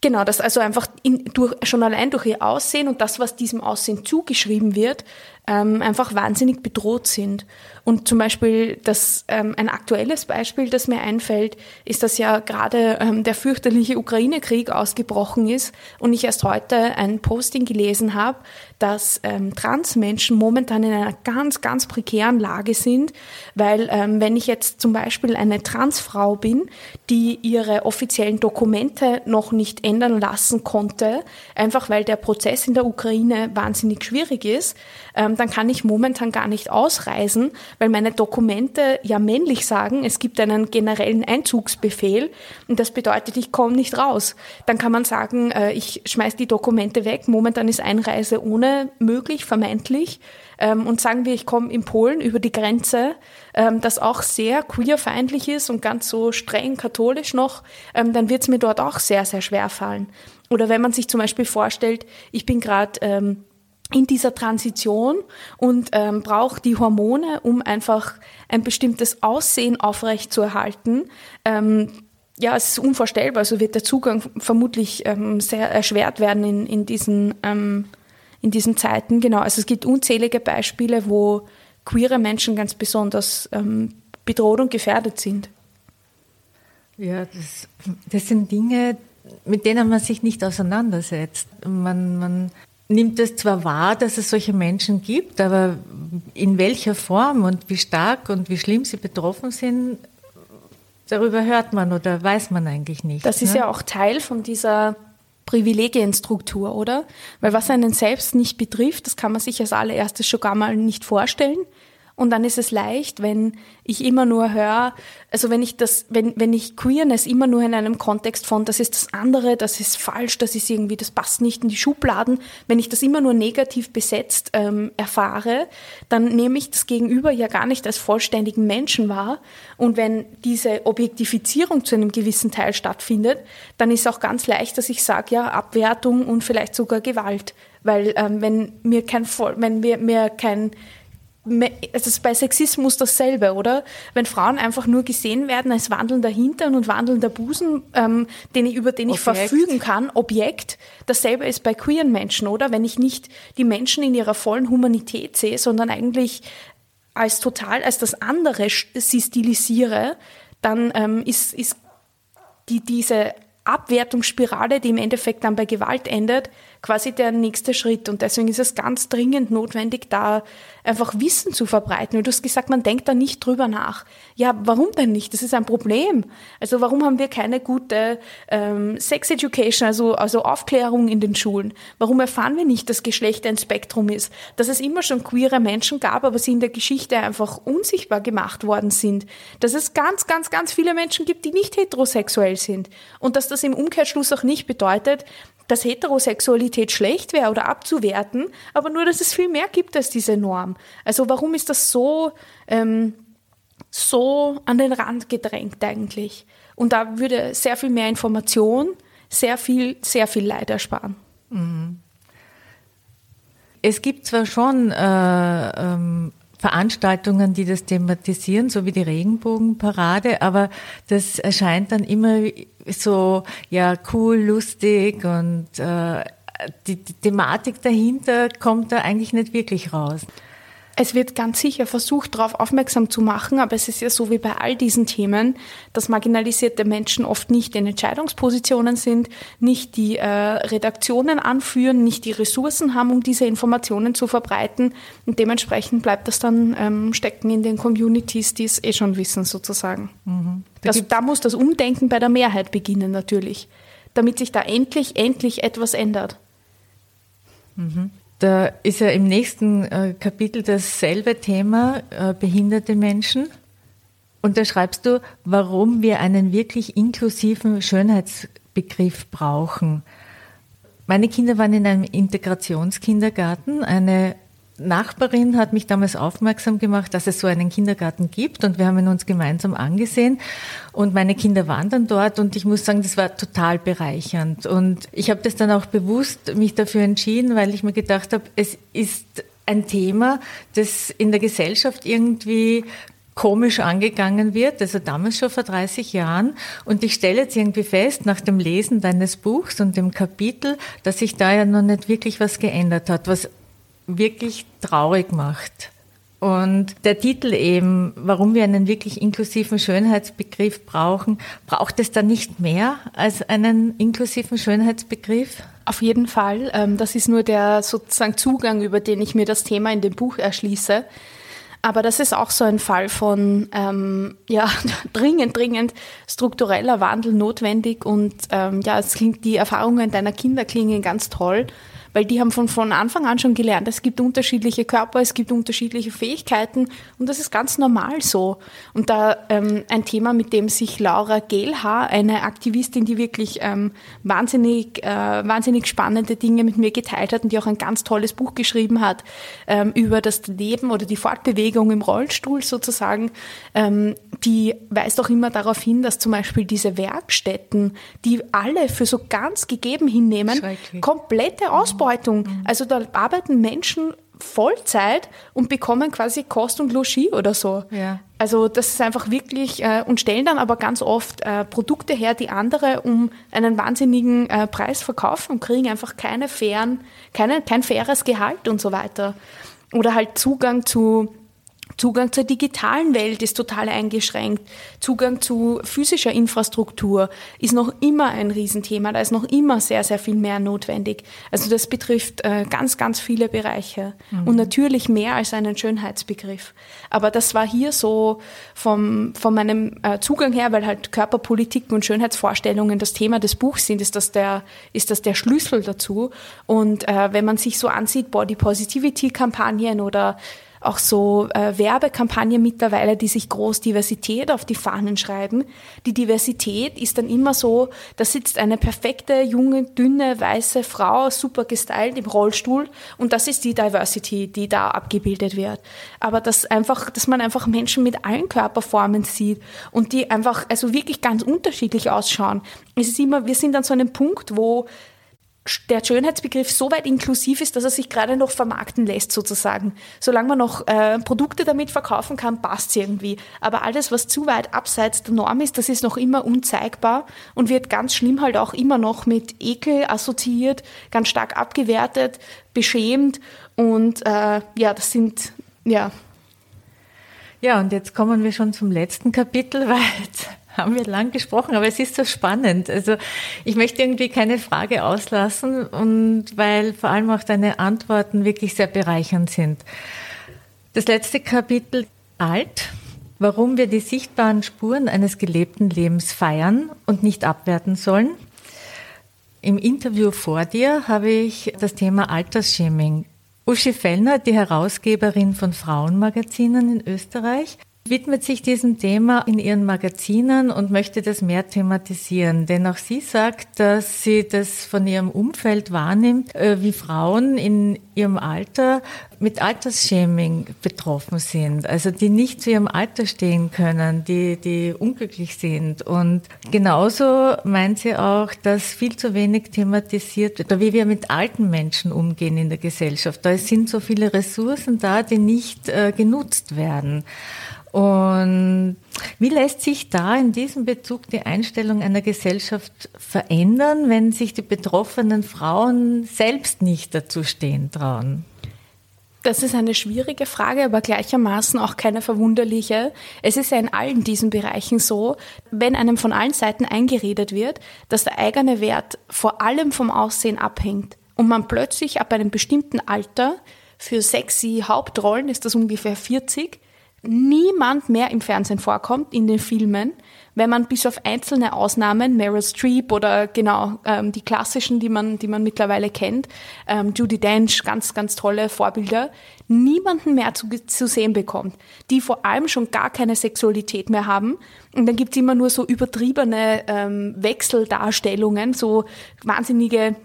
Genau, das also einfach in, durch, schon allein durch ihr Aussehen und das, was diesem Aussehen zugeschrieben wird, ähm, einfach wahnsinnig bedroht sind. Und zum Beispiel das, ähm, ein aktuelles Beispiel, das mir einfällt, ist, dass ja gerade ähm, der fürchterliche Ukraine-Krieg ausgebrochen ist und ich erst heute ein Posting gelesen habe, dass ähm, Transmenschen momentan in einer ganz, ganz prekären Lage sind, weil ähm, wenn ich jetzt zum Beispiel eine Transfrau bin, die ihre offiziellen Dokumente noch nicht ändern lassen konnte, einfach weil der Prozess in der Ukraine wahnsinnig schwierig ist, ähm, dann kann ich momentan gar nicht ausreisen, weil meine Dokumente ja männlich sagen, es gibt einen generellen Einzugsbefehl und das bedeutet, ich komme nicht raus. Dann kann man sagen, äh, ich schmeiß die Dokumente weg. Momentan ist Einreise ohne möglich, vermeintlich. Ähm, und sagen wir, ich komme in Polen über die Grenze, ähm, das auch sehr queerfeindlich ist und ganz so streng katholisch noch, ähm, dann wird es mir dort auch sehr, sehr schwer fallen. Oder wenn man sich zum Beispiel vorstellt, ich bin gerade ähm, in dieser Transition und ähm, braucht die Hormone, um einfach ein bestimmtes Aussehen aufrechtzuerhalten. Ähm, ja, es ist unvorstellbar, also wird der Zugang vermutlich ähm, sehr erschwert werden in, in, diesen, ähm, in diesen Zeiten. Genau, also es gibt unzählige Beispiele, wo queere Menschen ganz besonders ähm, bedroht und gefährdet sind. Ja, das, das sind Dinge, mit denen man sich nicht auseinandersetzt. Man, man nimmt es zwar wahr, dass es solche Menschen gibt, aber in welcher Form und wie stark und wie schlimm sie betroffen sind, darüber hört man oder weiß man eigentlich nicht. Das ist ne? ja auch Teil von dieser Privilegienstruktur, oder? Weil was einen selbst nicht betrifft, das kann man sich als allererstes schon gar mal nicht vorstellen. Und dann ist es leicht, wenn ich immer nur höre, also wenn ich das, wenn, wenn ich Queerness immer nur in einem Kontext von, das ist das andere, das ist falsch, das ist irgendwie, das passt nicht in die Schubladen, wenn ich das immer nur negativ besetzt ähm, erfahre, dann nehme ich das Gegenüber ja gar nicht als vollständigen Menschen wahr. Und wenn diese Objektifizierung zu einem gewissen Teil stattfindet, dann ist auch ganz leicht, dass ich sage, ja, Abwertung und vielleicht sogar Gewalt. Weil ähm, wenn mir kein, wenn mir, mir kein es ist bei Sexismus dasselbe, oder? Wenn Frauen einfach nur gesehen werden als wandelnder Hintern und wandelnder Busen, ähm, den ich, über den ich Objekt. verfügen kann, Objekt, dasselbe ist bei queeren Menschen, oder? Wenn ich nicht die Menschen in ihrer vollen Humanität sehe, sondern eigentlich als total, als das andere sie stilisiere, dann ähm, ist, ist die, diese Abwertungsspirale, die im Endeffekt dann bei Gewalt endet, quasi der nächste Schritt. Und deswegen ist es ganz dringend notwendig, da einfach Wissen zu verbreiten. Und du hast gesagt, man denkt da nicht drüber nach. Ja, warum denn nicht? Das ist ein Problem. Also warum haben wir keine gute ähm, Sex Education, also, also Aufklärung in den Schulen? Warum erfahren wir nicht, dass Geschlecht ein Spektrum ist? Dass es immer schon queere Menschen gab, aber sie in der Geschichte einfach unsichtbar gemacht worden sind. Dass es ganz, ganz, ganz viele Menschen gibt, die nicht heterosexuell sind. Und dass das im Umkehrschluss auch nicht bedeutet, dass Heterosexualität schlecht wäre oder abzuwerten, aber nur, dass es viel mehr gibt als diese Norm. Also warum ist das so, ähm, so an den Rand gedrängt eigentlich? Und da würde sehr viel mehr Information, sehr viel, sehr viel Leid ersparen. Mhm. Es gibt zwar schon äh, ähm, Veranstaltungen, die das thematisieren, so wie die Regenbogenparade, aber das erscheint dann immer so ja cool, lustig und äh, die, die Thematik dahinter kommt da eigentlich nicht wirklich raus. Es wird ganz sicher versucht, darauf aufmerksam zu machen, aber es ist ja so wie bei all diesen Themen, dass marginalisierte Menschen oft nicht in Entscheidungspositionen sind, nicht die äh, Redaktionen anführen, nicht die Ressourcen haben, um diese Informationen zu verbreiten. Und dementsprechend bleibt das dann ähm, stecken in den Communities, die es eh schon wissen, sozusagen. Mhm. Da, also, da muss das Umdenken bei der Mehrheit beginnen, natürlich, damit sich da endlich, endlich etwas ändert. Mhm. Da ist ja im nächsten äh, Kapitel dasselbe Thema, äh, behinderte Menschen. Und da schreibst du, warum wir einen wirklich inklusiven Schönheitsbegriff brauchen. Meine Kinder waren in einem Integrationskindergarten. Eine Nachbarin hat mich damals aufmerksam gemacht, dass es so einen Kindergarten gibt und wir haben ihn uns gemeinsam angesehen und meine Kinder waren dann dort und ich muss sagen, das war total bereichernd und ich habe das dann auch bewusst mich dafür entschieden, weil ich mir gedacht habe, es ist ein Thema, das in der Gesellschaft irgendwie komisch angegangen wird, also damals schon vor 30 Jahren. Und ich stelle jetzt irgendwie fest, nach dem Lesen deines Buchs und dem Kapitel, dass sich da ja noch nicht wirklich was geändert hat, was wirklich traurig macht. Und der Titel eben, warum wir einen wirklich inklusiven Schönheitsbegriff brauchen, braucht es da nicht mehr als einen inklusiven Schönheitsbegriff? Auf jeden Fall. Ähm, das ist nur der sozusagen Zugang, über den ich mir das Thema in dem Buch erschließe. Aber das ist auch so ein Fall von ähm, ja, dringend, dringend struktureller Wandel notwendig. Und ähm, ja, es klingt, die Erfahrungen deiner Kinder klingen ganz toll weil die haben von, von Anfang an schon gelernt, es gibt unterschiedliche Körper, es gibt unterschiedliche Fähigkeiten und das ist ganz normal so. Und da ähm, ein Thema, mit dem sich Laura Gehlhaar, eine Aktivistin, die wirklich ähm, wahnsinnig, äh, wahnsinnig spannende Dinge mit mir geteilt hat und die auch ein ganz tolles Buch geschrieben hat ähm, über das Leben oder die Fortbewegung im Rollstuhl sozusagen, ähm, die weist auch immer darauf hin, dass zum Beispiel diese Werkstätten, die alle für so ganz gegeben hinnehmen, komplette Ausbildung Ausbeutung. Also da arbeiten Menschen Vollzeit und bekommen quasi Kost und Logis oder so. Ja. Also das ist einfach wirklich äh, und stellen dann aber ganz oft äh, Produkte her, die andere um einen wahnsinnigen äh, Preis verkaufen und kriegen einfach keine fairen, keine, kein faires Gehalt und so weiter. Oder halt Zugang zu Zugang zur digitalen Welt ist total eingeschränkt. Zugang zu physischer Infrastruktur ist noch immer ein Riesenthema. Da ist noch immer sehr, sehr viel mehr notwendig. Also das betrifft äh, ganz, ganz viele Bereiche mhm. und natürlich mehr als einen Schönheitsbegriff. Aber das war hier so vom, von meinem äh, Zugang her, weil halt Körperpolitik und Schönheitsvorstellungen das Thema des Buchs sind, ist das der, ist das der Schlüssel dazu. Und äh, wenn man sich so ansieht, Body Positivity Kampagnen oder auch so äh, Werbekampagnen mittlerweile, die sich groß Diversität auf die Fahnen schreiben. Die Diversität ist dann immer so, da sitzt eine perfekte, junge, dünne, weiße Frau, super gestylt im Rollstuhl und das ist die Diversity, die da abgebildet wird. Aber dass einfach, dass man einfach Menschen mit allen Körperformen sieht und die einfach, also wirklich ganz unterschiedlich ausschauen. Es ist immer, wir sind an so einem Punkt, wo der Schönheitsbegriff so weit inklusiv ist, dass er sich gerade noch vermarkten lässt, sozusagen. Solange man noch äh, Produkte damit verkaufen kann, passt es irgendwie. Aber alles, was zu weit abseits der Norm ist, das ist noch immer unzeigbar und wird ganz schlimm halt auch immer noch mit Ekel assoziiert, ganz stark abgewertet, beschämt und äh, ja, das sind, ja. Ja, und jetzt kommen wir schon zum letzten Kapitel, weil haben wir lang gesprochen, aber es ist so spannend. Also ich möchte irgendwie keine Frage auslassen und weil vor allem auch deine Antworten wirklich sehr bereichernd sind. Das letzte Kapitel alt, warum wir die sichtbaren Spuren eines gelebten Lebens feiern und nicht abwerten sollen. Im Interview vor dir habe ich das Thema Altersshaming. Uschi Fellner, die Herausgeberin von Frauenmagazinen in Österreich, widmet sich diesem Thema in ihren Magazinen und möchte das mehr thematisieren. Denn auch sie sagt, dass sie das von ihrem Umfeld wahrnimmt, äh, wie Frauen in ihrem Alter mit Altersshaming betroffen sind, also die nicht zu ihrem Alter stehen können, die, die unglücklich sind. Und genauso meint sie auch, dass viel zu wenig thematisiert wird, wie wir mit alten Menschen umgehen in der Gesellschaft. Da sind so viele Ressourcen da, die nicht äh, genutzt werden. Und wie lässt sich da in diesem Bezug die Einstellung einer Gesellschaft verändern, wenn sich die betroffenen Frauen selbst nicht dazu stehen trauen? Das ist eine schwierige Frage, aber gleichermaßen auch keine verwunderliche. Es ist ja in allen diesen Bereichen so, wenn einem von allen Seiten eingeredet wird, dass der eigene Wert vor allem vom Aussehen abhängt und man plötzlich ab einem bestimmten Alter für sexy Hauptrollen, ist das ungefähr 40, niemand mehr im Fernsehen vorkommt, in den Filmen, wenn man bis auf einzelne Ausnahmen, Meryl Streep oder genau ähm, die klassischen, die man, die man mittlerweile kennt, ähm, Judy Dench, ganz, ganz tolle Vorbilder, niemanden mehr zu, zu sehen bekommt, die vor allem schon gar keine Sexualität mehr haben. Und dann gibt's immer nur so übertriebene ähm, Wechseldarstellungen, so wahnsinnige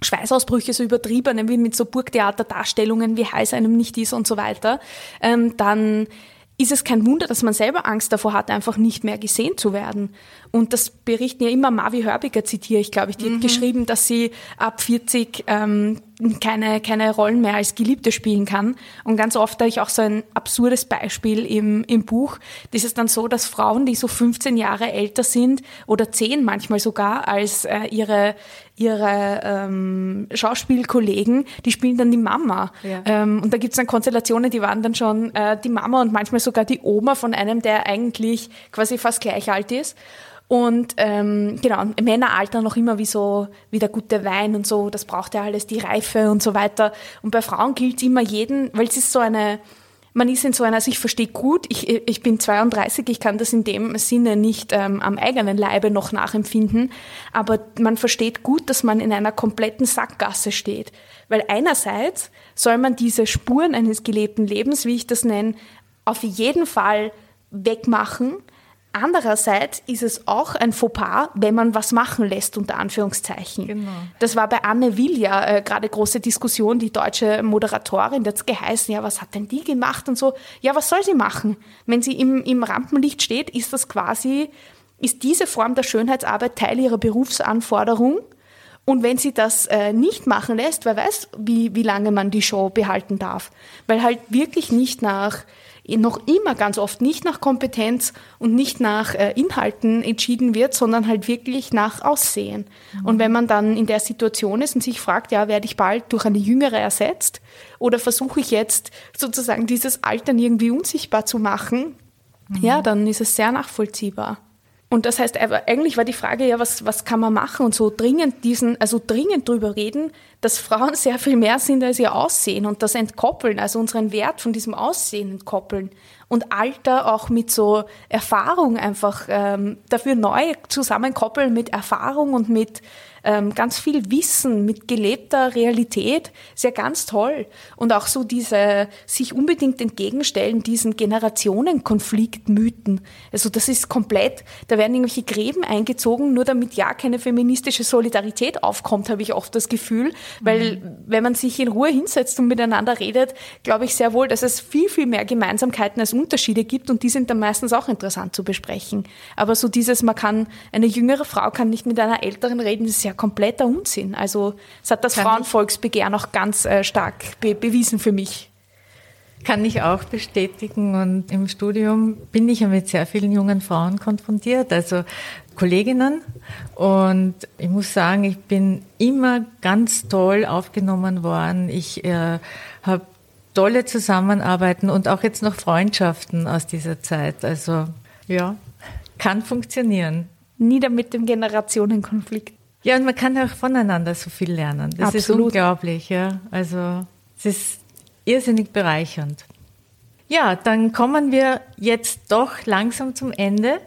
Schweißausbrüche, so übertriebene, wie mit so Burgtheaterdarstellungen, wie heiß einem nicht ist und so weiter. Ähm, dann ist es kein Wunder, dass man selber Angst davor hat, einfach nicht mehr gesehen zu werden. Und das berichten ja immer Mavi Hörbiger, zitiere ich, glaube ich. Die mhm. hat geschrieben, dass sie ab 40 ähm, keine, keine Rollen mehr als Geliebte spielen kann. Und ganz oft habe ich auch so ein absurdes Beispiel im, im Buch. Das ist dann so, dass Frauen, die so 15 Jahre älter sind oder 10 manchmal sogar als äh, ihre, ihre ähm, Schauspielkollegen, die spielen dann die Mama. Ja. Ähm, und da gibt es dann Konstellationen, die waren dann schon äh, die Mama und manchmal sogar die Oma von einem, der eigentlich quasi fast gleich alt ist. Und ähm, genau, Männer altern noch immer wie so wie der gute Wein und so, das braucht ja alles, die Reife und so weiter. Und bei Frauen gilt immer jeden, weil es ist so eine, man ist in so einer, also ich verstehe gut, ich, ich bin 32, ich kann das in dem Sinne nicht ähm, am eigenen Leibe noch nachempfinden, aber man versteht gut, dass man in einer kompletten Sackgasse steht. Weil einerseits soll man diese Spuren eines gelebten Lebens, wie ich das nenne, auf jeden Fall wegmachen, Andererseits ist es auch ein Fauxpas, wenn man was machen lässt, unter Anführungszeichen. Genau. Das war bei Anne Will ja äh, gerade große Diskussion, die deutsche Moderatorin, die hat geheißen, ja, was hat denn die gemacht und so. Ja, was soll sie machen? Wenn sie im, im Rampenlicht steht, ist das quasi, ist diese Form der Schönheitsarbeit Teil ihrer Berufsanforderung? Und wenn sie das äh, nicht machen lässt, wer weiß, wie, wie lange man die Show behalten darf. Weil halt wirklich nicht nach noch immer ganz oft nicht nach Kompetenz und nicht nach äh, Inhalten entschieden wird, sondern halt wirklich nach Aussehen. Mhm. Und wenn man dann in der Situation ist und sich fragt, ja, werde ich bald durch eine jüngere ersetzt oder versuche ich jetzt sozusagen dieses Altern irgendwie unsichtbar zu machen, mhm. ja, dann ist es sehr nachvollziehbar. Und das heißt, eigentlich war die Frage ja, was, was kann man machen? Und so dringend diesen, also dringend drüber reden, dass Frauen sehr viel mehr sind als ihr Aussehen und das entkoppeln, also unseren Wert von diesem Aussehen entkoppeln und Alter auch mit so Erfahrung einfach ähm, dafür neu zusammenkoppeln mit Erfahrung und mit ähm, ganz viel Wissen, mit gelebter Realität, ist ja ganz toll. Und auch so diese sich unbedingt entgegenstellen, diesen Generationenkonfliktmythen. Also das ist komplett, da werden irgendwelche Gräben eingezogen, nur damit ja keine feministische Solidarität aufkommt, habe ich oft das Gefühl. Weil mhm. wenn man sich in Ruhe hinsetzt und miteinander redet, glaube ich sehr wohl, dass es viel, viel mehr Gemeinsamkeiten als Unterschiede gibt und die sind dann meistens auch interessant zu besprechen. Aber so dieses, man kann, eine jüngere Frau kann nicht mit einer älteren reden, ist ja kompletter Unsinn. Also es hat das Kann Frauenvolksbegehren auch ganz äh, stark be bewiesen für mich. Kann ich auch bestätigen. Und im Studium bin ich ja mit sehr vielen jungen Frauen konfrontiert, also Kolleginnen. Und ich muss sagen, ich bin immer ganz toll aufgenommen worden. Ich äh, habe tolle Zusammenarbeiten und auch jetzt noch Freundschaften aus dieser Zeit. Also ja, kann funktionieren. Nieder mit dem Generationenkonflikt. Ja, und man kann auch voneinander so viel lernen. Das Absolut. ist unglaublich, ja. Also es ist irrsinnig bereichernd. Ja, dann kommen wir jetzt doch langsam zum Ende.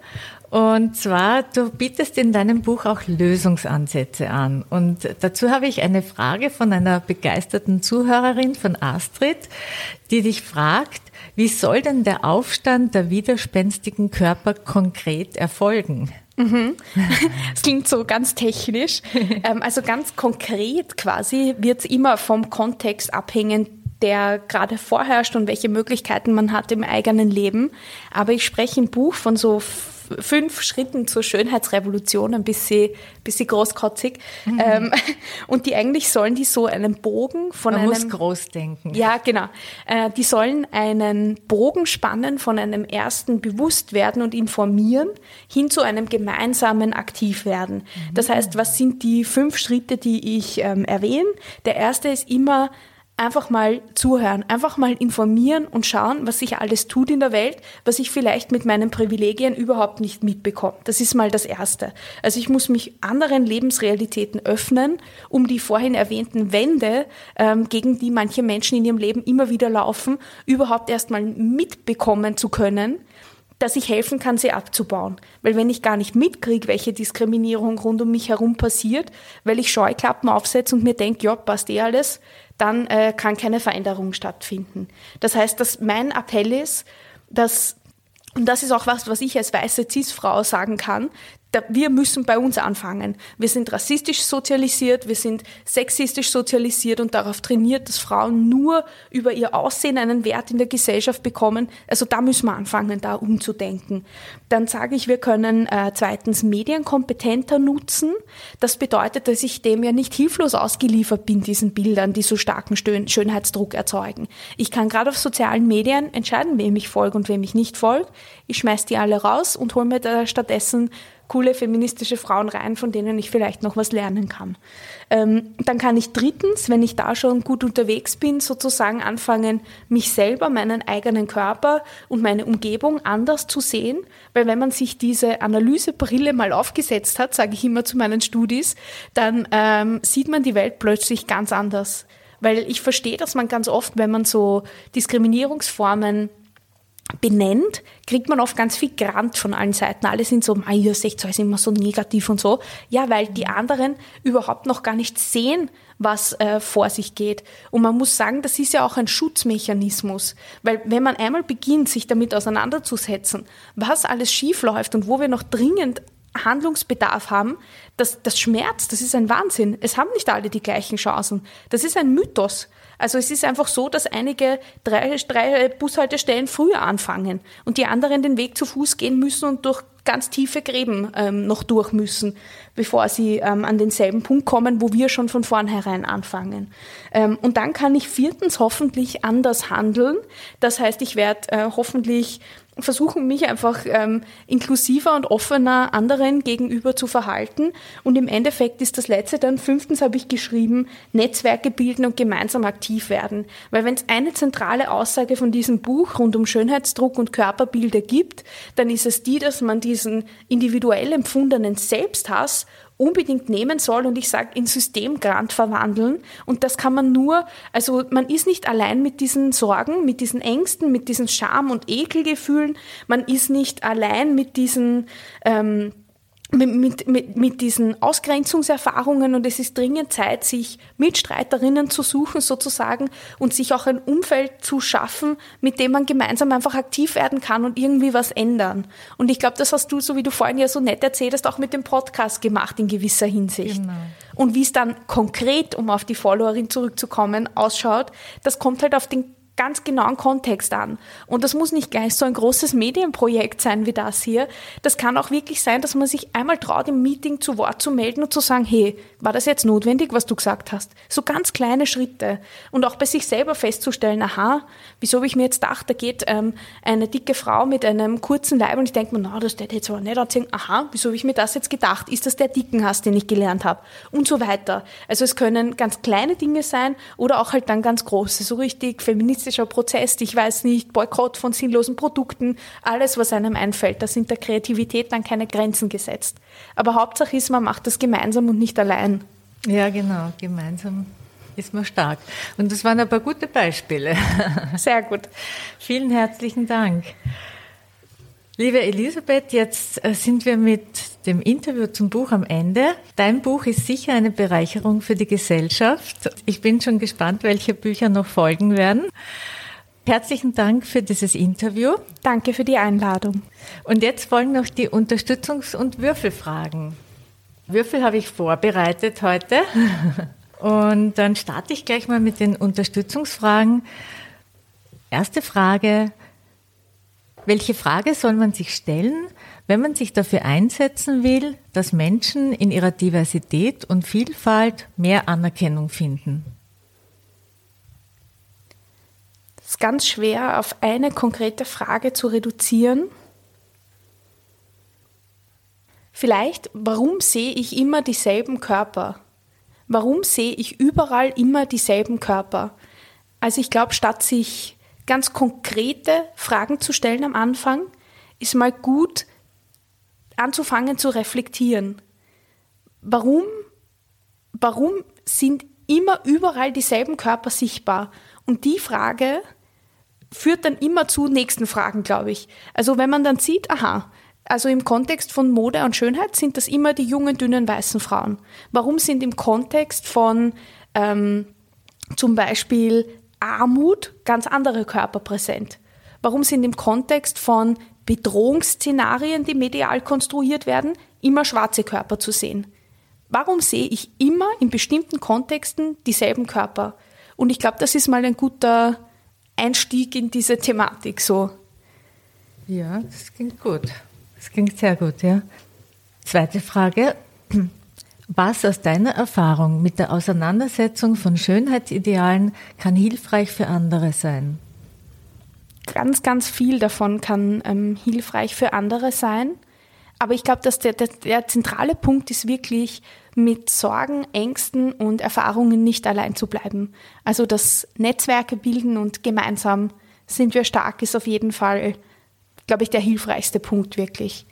Und zwar, du bietest in deinem Buch auch Lösungsansätze an. Und dazu habe ich eine Frage von einer begeisterten Zuhörerin von Astrid, die dich fragt, wie soll denn der Aufstand der widerspenstigen Körper konkret erfolgen? Mhm. Das klingt so ganz technisch. Ähm, also ganz konkret quasi wird es immer vom Kontext abhängen, der gerade vorherrscht und welche Möglichkeiten man hat im eigenen Leben. Aber ich spreche im Buch von so fünf Schritten zur Schönheitsrevolution, ein bisschen, bisschen großkotzig. Mhm. Ähm, und die eigentlich sollen die so einen Bogen von Man einem... muss groß denken. Ja, genau. Äh, die sollen einen Bogen spannen von einem ersten Bewusstwerden und Informieren hin zu einem gemeinsamen Aktivwerden. Mhm. Das heißt, was sind die fünf Schritte, die ich ähm, erwähne? Der erste ist immer einfach mal zuhören, einfach mal informieren und schauen, was sich alles tut in der Welt, was ich vielleicht mit meinen Privilegien überhaupt nicht mitbekomme. Das ist mal das Erste. Also ich muss mich anderen Lebensrealitäten öffnen, um die vorhin erwähnten Wände, ähm, gegen die manche Menschen in ihrem Leben immer wieder laufen, überhaupt erstmal mitbekommen zu können dass ich helfen kann, sie abzubauen. Weil wenn ich gar nicht mitkriege, welche Diskriminierung rund um mich herum passiert, weil ich Scheuklappen aufsetze und mir denke, ja, passt eh alles, dann äh, kann keine Veränderung stattfinden. Das heißt, dass mein Appell ist, dass und das ist auch was, was ich als weiße Cis-Frau sagen kann, wir müssen bei uns anfangen. Wir sind rassistisch sozialisiert, wir sind sexistisch sozialisiert und darauf trainiert, dass Frauen nur über ihr Aussehen einen Wert in der Gesellschaft bekommen. Also da müssen wir anfangen, da umzudenken. Dann sage ich, wir können äh, zweitens Medien kompetenter nutzen. Das bedeutet, dass ich dem ja nicht hilflos ausgeliefert bin, diesen Bildern, die so starken Schönheitsdruck erzeugen. Ich kann gerade auf sozialen Medien entscheiden, wem ich folge und wem ich nicht folge. Ich schmeiß die alle raus und hole mir da stattdessen coole feministische Frauen rein, von denen ich vielleicht noch was lernen kann. Ähm, dann kann ich drittens, wenn ich da schon gut unterwegs bin, sozusagen anfangen, mich selber, meinen eigenen Körper und meine Umgebung anders zu sehen, weil wenn man sich diese Analysebrille mal aufgesetzt hat, sage ich immer zu meinen Studis, dann ähm, sieht man die Welt plötzlich ganz anders. Weil ich verstehe, dass man ganz oft, wenn man so Diskriminierungsformen benennt, kriegt man oft ganz viel Grant von allen Seiten. Alle sind so, ah, ihr seht ist immer so negativ und so. Ja, weil die anderen überhaupt noch gar nicht sehen, was äh, vor sich geht. Und man muss sagen, das ist ja auch ein Schutzmechanismus. Weil wenn man einmal beginnt, sich damit auseinanderzusetzen, was alles schief läuft und wo wir noch dringend Handlungsbedarf haben, das, das schmerzt, das ist ein Wahnsinn. Es haben nicht alle die gleichen Chancen. Das ist ein Mythos. Also es ist einfach so, dass einige drei, drei Bushaltestellen früher anfangen und die anderen den Weg zu Fuß gehen müssen und durch ganz tiefe Gräben ähm, noch durch müssen, bevor sie ähm, an denselben Punkt kommen, wo wir schon von vornherein anfangen. Ähm, und dann kann ich viertens hoffentlich anders handeln. Das heißt, ich werde äh, hoffentlich versuchen, mich einfach ähm, inklusiver und offener anderen gegenüber zu verhalten. Und im Endeffekt ist das Letzte dann, fünftens habe ich geschrieben, Netzwerke bilden und gemeinsam aktiv werden. Weil wenn es eine zentrale Aussage von diesem Buch rund um Schönheitsdruck und Körperbilder gibt, dann ist es die, dass man diesen individuell empfundenen Selbsthass unbedingt nehmen soll und ich sage in Systemgrant verwandeln. Und das kann man nur, also man ist nicht allein mit diesen Sorgen, mit diesen Ängsten, mit diesen Scham- und Ekelgefühlen. Man ist nicht allein mit diesen ähm, mit, mit, mit diesen Ausgrenzungserfahrungen und es ist dringend Zeit, sich Mitstreiterinnen zu suchen sozusagen und sich auch ein Umfeld zu schaffen, mit dem man gemeinsam einfach aktiv werden kann und irgendwie was ändern. Und ich glaube, das hast du, so wie du vorhin ja so nett erzählt hast, auch mit dem Podcast gemacht in gewisser Hinsicht. Genau. Und wie es dann konkret, um auf die Followerin zurückzukommen, ausschaut, das kommt halt auf den ganz genauen Kontext an. Und das muss nicht gleich so ein großes Medienprojekt sein wie das hier. Das kann auch wirklich sein, dass man sich einmal traut, im Meeting zu Wort zu melden und zu sagen, hey, war das jetzt notwendig, was du gesagt hast? So ganz kleine Schritte. Und auch bei sich selber festzustellen, aha, wieso habe ich mir jetzt gedacht, da geht ähm, eine dicke Frau mit einem kurzen Leib und ich denke mir, na, das wird jetzt aber nicht erzählen, aha, wieso habe ich mir das jetzt gedacht? Ist das der Dickenhass, den ich gelernt habe? Und so weiter. Also es können ganz kleine Dinge sein oder auch halt dann ganz große, so richtig feministisch aktivistischer Prozess, ich weiß nicht, Boykott von sinnlosen Produkten, alles, was einem einfällt. Da sind der Kreativität dann keine Grenzen gesetzt. Aber Hauptsache ist, man macht das gemeinsam und nicht allein. Ja, genau, gemeinsam ist man stark. Und das waren ein paar gute Beispiele. Sehr gut. Vielen herzlichen Dank. Liebe Elisabeth, jetzt äh, sind wir mit dem Interview zum Buch am Ende. Dein Buch ist sicher eine Bereicherung für die Gesellschaft. Ich bin schon gespannt, welche Bücher noch folgen werden. Herzlichen Dank für dieses Interview. Danke für die Einladung. Und jetzt folgen noch die Unterstützungs- und Würfelfragen. Würfel habe ich vorbereitet heute. Und dann starte ich gleich mal mit den Unterstützungsfragen. Erste Frage. Welche Frage soll man sich stellen, wenn man sich dafür einsetzen will, dass Menschen in ihrer Diversität und Vielfalt mehr Anerkennung finden? Es ist ganz schwer, auf eine konkrete Frage zu reduzieren. Vielleicht, warum sehe ich immer dieselben Körper? Warum sehe ich überall immer dieselben Körper? Also ich glaube, statt sich ganz konkrete Fragen zu stellen am Anfang, ist mal gut anzufangen zu reflektieren. Warum, warum sind immer überall dieselben Körper sichtbar? Und die Frage führt dann immer zu nächsten Fragen, glaube ich. Also wenn man dann sieht, aha, also im Kontext von Mode und Schönheit sind das immer die jungen, dünnen, weißen Frauen. Warum sind im Kontext von ähm, zum Beispiel Armut ganz andere Körper präsent? Warum sind im Kontext von Bedrohungsszenarien, die medial konstruiert werden, immer schwarze Körper zu sehen? Warum sehe ich immer in bestimmten Kontexten dieselben Körper? Und ich glaube, das ist mal ein guter Einstieg in diese Thematik so. Ja, das klingt gut. Das klingt sehr gut, ja. Zweite Frage. Was aus deiner Erfahrung mit der Auseinandersetzung von Schönheitsidealen kann hilfreich für andere sein? Ganz, ganz viel davon kann ähm, hilfreich für andere sein. Aber ich glaube, dass der, der, der zentrale Punkt ist wirklich, mit Sorgen, Ängsten und Erfahrungen nicht allein zu bleiben. Also das Netzwerke bilden und gemeinsam sind wir stark, ist auf jeden Fall, glaube ich, der hilfreichste Punkt wirklich.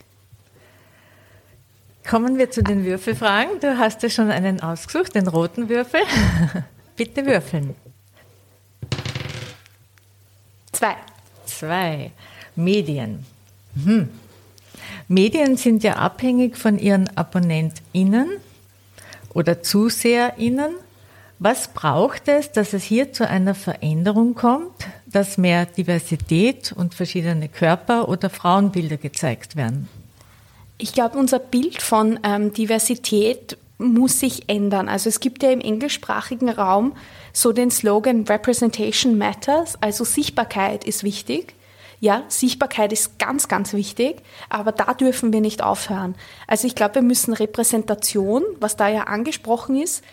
Kommen wir zu den Würfelfragen. Du hast ja schon einen ausgesucht, den roten Würfel. Bitte würfeln. Zwei. Zwei. Medien. Hm. Medien sind ja abhängig von ihren AbonnentInnen oder ZuseherInnen. Was braucht es, dass es hier zu einer Veränderung kommt, dass mehr Diversität und verschiedene Körper oder Frauenbilder gezeigt werden? Ich glaube, unser Bild von ähm, Diversität muss sich ändern. Also es gibt ja im englischsprachigen Raum so den Slogan Representation Matters, also Sichtbarkeit ist wichtig. Ja, Sichtbarkeit ist ganz, ganz wichtig, aber da dürfen wir nicht aufhören. Also ich glaube, wir müssen Repräsentation, was da ja angesprochen ist,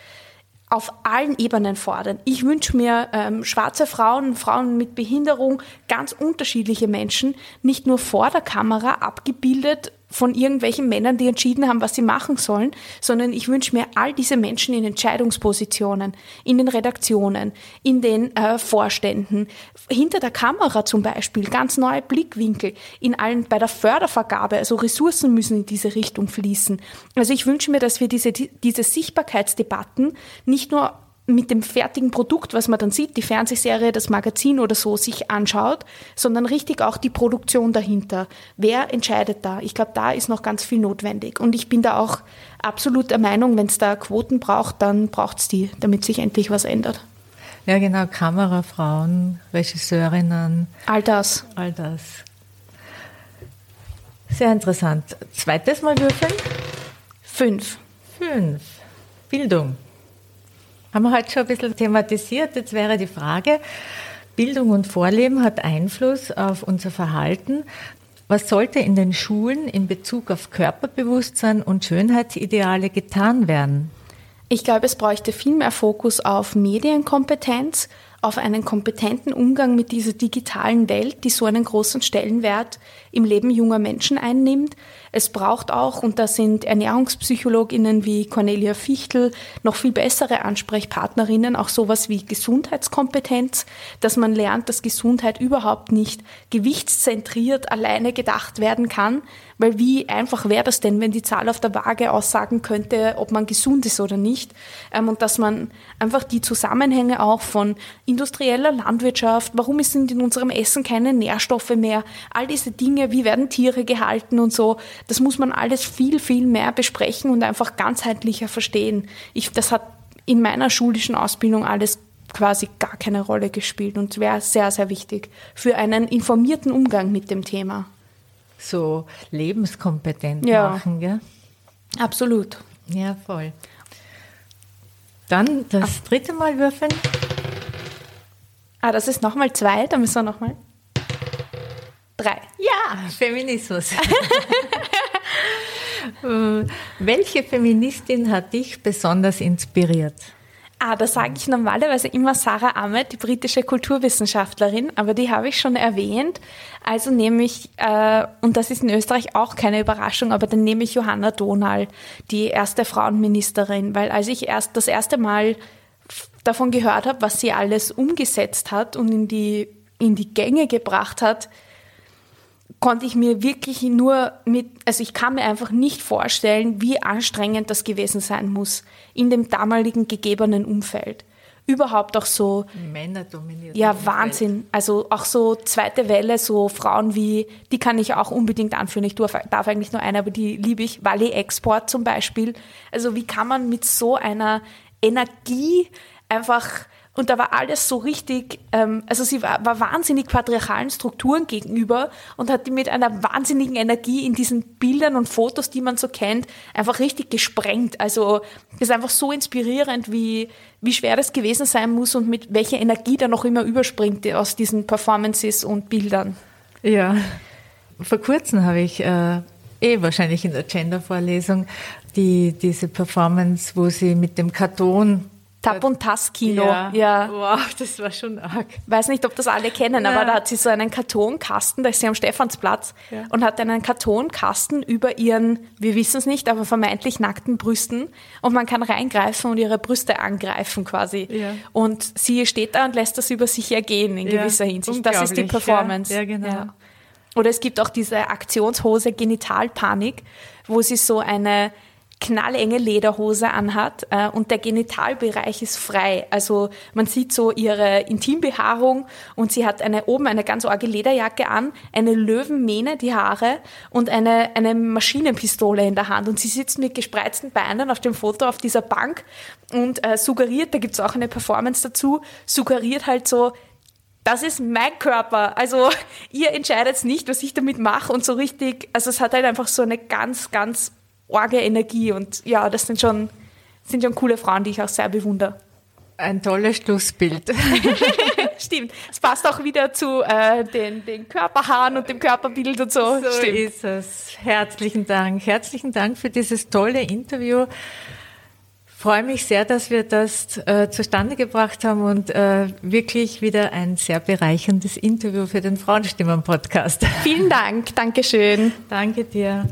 auf allen Ebenen fordern. Ich wünsche mir ähm, schwarze Frauen, Frauen mit Behinderung, ganz unterschiedliche Menschen, nicht nur vor der Kamera abgebildet von irgendwelchen Männern, die entschieden haben, was sie machen sollen, sondern ich wünsche mir all diese Menschen in Entscheidungspositionen, in den Redaktionen, in den äh, Vorständen, hinter der Kamera zum Beispiel, ganz neue Blickwinkel, in allen bei der Fördervergabe, also Ressourcen müssen in diese Richtung fließen. Also ich wünsche mir, dass wir diese, diese Sichtbarkeitsdebatten nicht nur mit dem fertigen Produkt, was man dann sieht, die Fernsehserie, das Magazin oder so, sich anschaut, sondern richtig auch die Produktion dahinter. Wer entscheidet da? Ich glaube, da ist noch ganz viel notwendig. Und ich bin da auch absolut der Meinung, wenn es da Quoten braucht, dann braucht es die, damit sich endlich was ändert. Ja, genau, Kamerafrauen, Regisseurinnen. All das. All das. Sehr interessant. Zweites Mal würfeln? Fünf. Fünf. Bildung. Haben wir heute schon ein bisschen thematisiert. Jetzt wäre die Frage, Bildung und Vorleben hat Einfluss auf unser Verhalten. Was sollte in den Schulen in Bezug auf Körperbewusstsein und Schönheitsideale getan werden? Ich glaube, es bräuchte viel mehr Fokus auf Medienkompetenz, auf einen kompetenten Umgang mit dieser digitalen Welt, die so einen großen Stellenwert im Leben junger Menschen einnimmt. Es braucht auch, und da sind Ernährungspsychologinnen wie Cornelia Fichtel noch viel bessere Ansprechpartnerinnen, auch sowas wie Gesundheitskompetenz, dass man lernt, dass Gesundheit überhaupt nicht gewichtszentriert alleine gedacht werden kann, weil wie einfach wäre das denn, wenn die Zahl auf der Waage aussagen könnte, ob man gesund ist oder nicht? Ähm, und dass man einfach die Zusammenhänge auch von industrieller Landwirtschaft, warum sind in unserem Essen keine Nährstoffe mehr, all diese Dinge, wie werden Tiere gehalten und so, das muss man alles viel, viel mehr besprechen und einfach ganzheitlicher verstehen. Ich, das hat in meiner schulischen Ausbildung alles quasi gar keine Rolle gespielt und wäre sehr, sehr wichtig für einen informierten Umgang mit dem Thema so lebenskompetent ja. machen. Gell? Absolut. Ja, voll. Dann das dritte Mal würfeln. Ah, das ist nochmal zwei, da müssen wir nochmal. Drei. Ja, Feminismus. Welche Feministin hat dich besonders inspiriert? Ah, da sage ich normalerweise immer Sarah Ahmed, die britische Kulturwissenschaftlerin, aber die habe ich schon erwähnt. Also nehme ich, äh, und das ist in Österreich auch keine Überraschung, aber dann nehme ich Johanna Donal, die erste Frauenministerin, weil als ich erst das erste Mal davon gehört habe, was sie alles umgesetzt hat und in die, in die Gänge gebracht hat, konnte ich mir wirklich nur mit, also ich kann mir einfach nicht vorstellen, wie anstrengend das gewesen sein muss in dem damaligen gegebenen Umfeld. Überhaupt auch so. Männer dominiert. Ja, Wahnsinn. Also auch so zweite Welle, so Frauen wie, die kann ich auch unbedingt anführen. Ich darf, darf eigentlich nur eine, aber die liebe ich. Wally Export zum Beispiel. Also wie kann man mit so einer Energie einfach und da war alles so richtig, ähm, also sie war, war wahnsinnig patriarchalen Strukturen gegenüber und hat die mit einer wahnsinnigen Energie in diesen Bildern und Fotos, die man so kennt, einfach richtig gesprengt. Also es ist einfach so inspirierend, wie, wie schwer das gewesen sein muss und mit welcher Energie da noch immer überspringt aus diesen Performances und Bildern. Ja, vor kurzem habe ich äh, eh wahrscheinlich in der Gender-Vorlesung die, diese Performance, wo sie mit dem Karton Tap- und Tass-Kino. Ja. ja. Wow, das war schon arg. Weiß nicht, ob das alle kennen, ja. aber da hat sie so einen Kartonkasten, da ist sie am Stephansplatz ja. und hat einen Kartonkasten über ihren, wir wissen es nicht, aber vermeintlich nackten Brüsten und man kann reingreifen und ihre Brüste angreifen quasi. Und sie steht da und lässt das über sich ergehen in gewisser Hinsicht. Das ist die Performance. Ja, genau. Oder es gibt auch diese Aktionshose Genitalpanik, wo sie so eine knallenge Lederhose anhat äh, und der Genitalbereich ist frei. Also man sieht so ihre Intimbehaarung und sie hat eine oben eine ganz arge Lederjacke an, eine Löwenmähne, die Haare und eine, eine Maschinenpistole in der Hand. Und sie sitzt mit gespreizten Beinen auf dem Foto auf dieser Bank und äh, suggeriert, da gibt's auch eine Performance dazu, suggeriert halt so, das ist mein Körper. Also ihr entscheidet nicht, was ich damit mache und so richtig, also es hat halt einfach so eine ganz, ganz arge Energie und ja, das sind schon, sind schon coole Frauen, die ich auch sehr bewundere. Ein tolles Schlussbild. Stimmt. Es passt auch wieder zu äh, den, den Körperhaaren und dem Körperbild und so. So Stimmt. ist es. Herzlichen Dank. Herzlichen Dank für dieses tolle Interview. freue mich sehr, dass wir das äh, zustande gebracht haben und äh, wirklich wieder ein sehr bereicherndes Interview für den Frauenstimmen-Podcast. Vielen Dank. Dankeschön. Danke dir.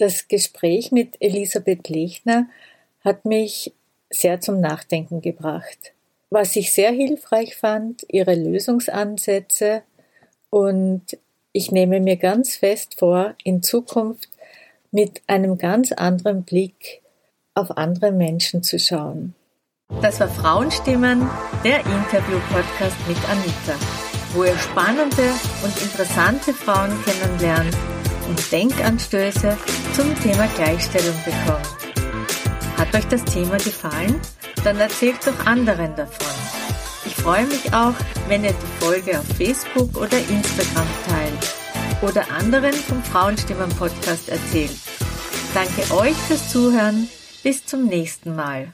Das Gespräch mit Elisabeth Lechner hat mich sehr zum Nachdenken gebracht. Was ich sehr hilfreich fand, ihre Lösungsansätze und ich nehme mir ganz fest vor, in Zukunft mit einem ganz anderen Blick auf andere Menschen zu schauen. Das war Frauenstimmen, der Interview-Podcast mit Anita, wo ihr spannende und interessante Frauen kennenlernt und Denkanstöße zum Thema Gleichstellung bekommt. Hat euch das Thema gefallen? Dann erzählt doch anderen davon. Ich freue mich auch, wenn ihr die Folge auf Facebook oder Instagram teilt oder anderen vom Frauenstimmen Podcast erzählt. Danke euch fürs Zuhören. Bis zum nächsten Mal.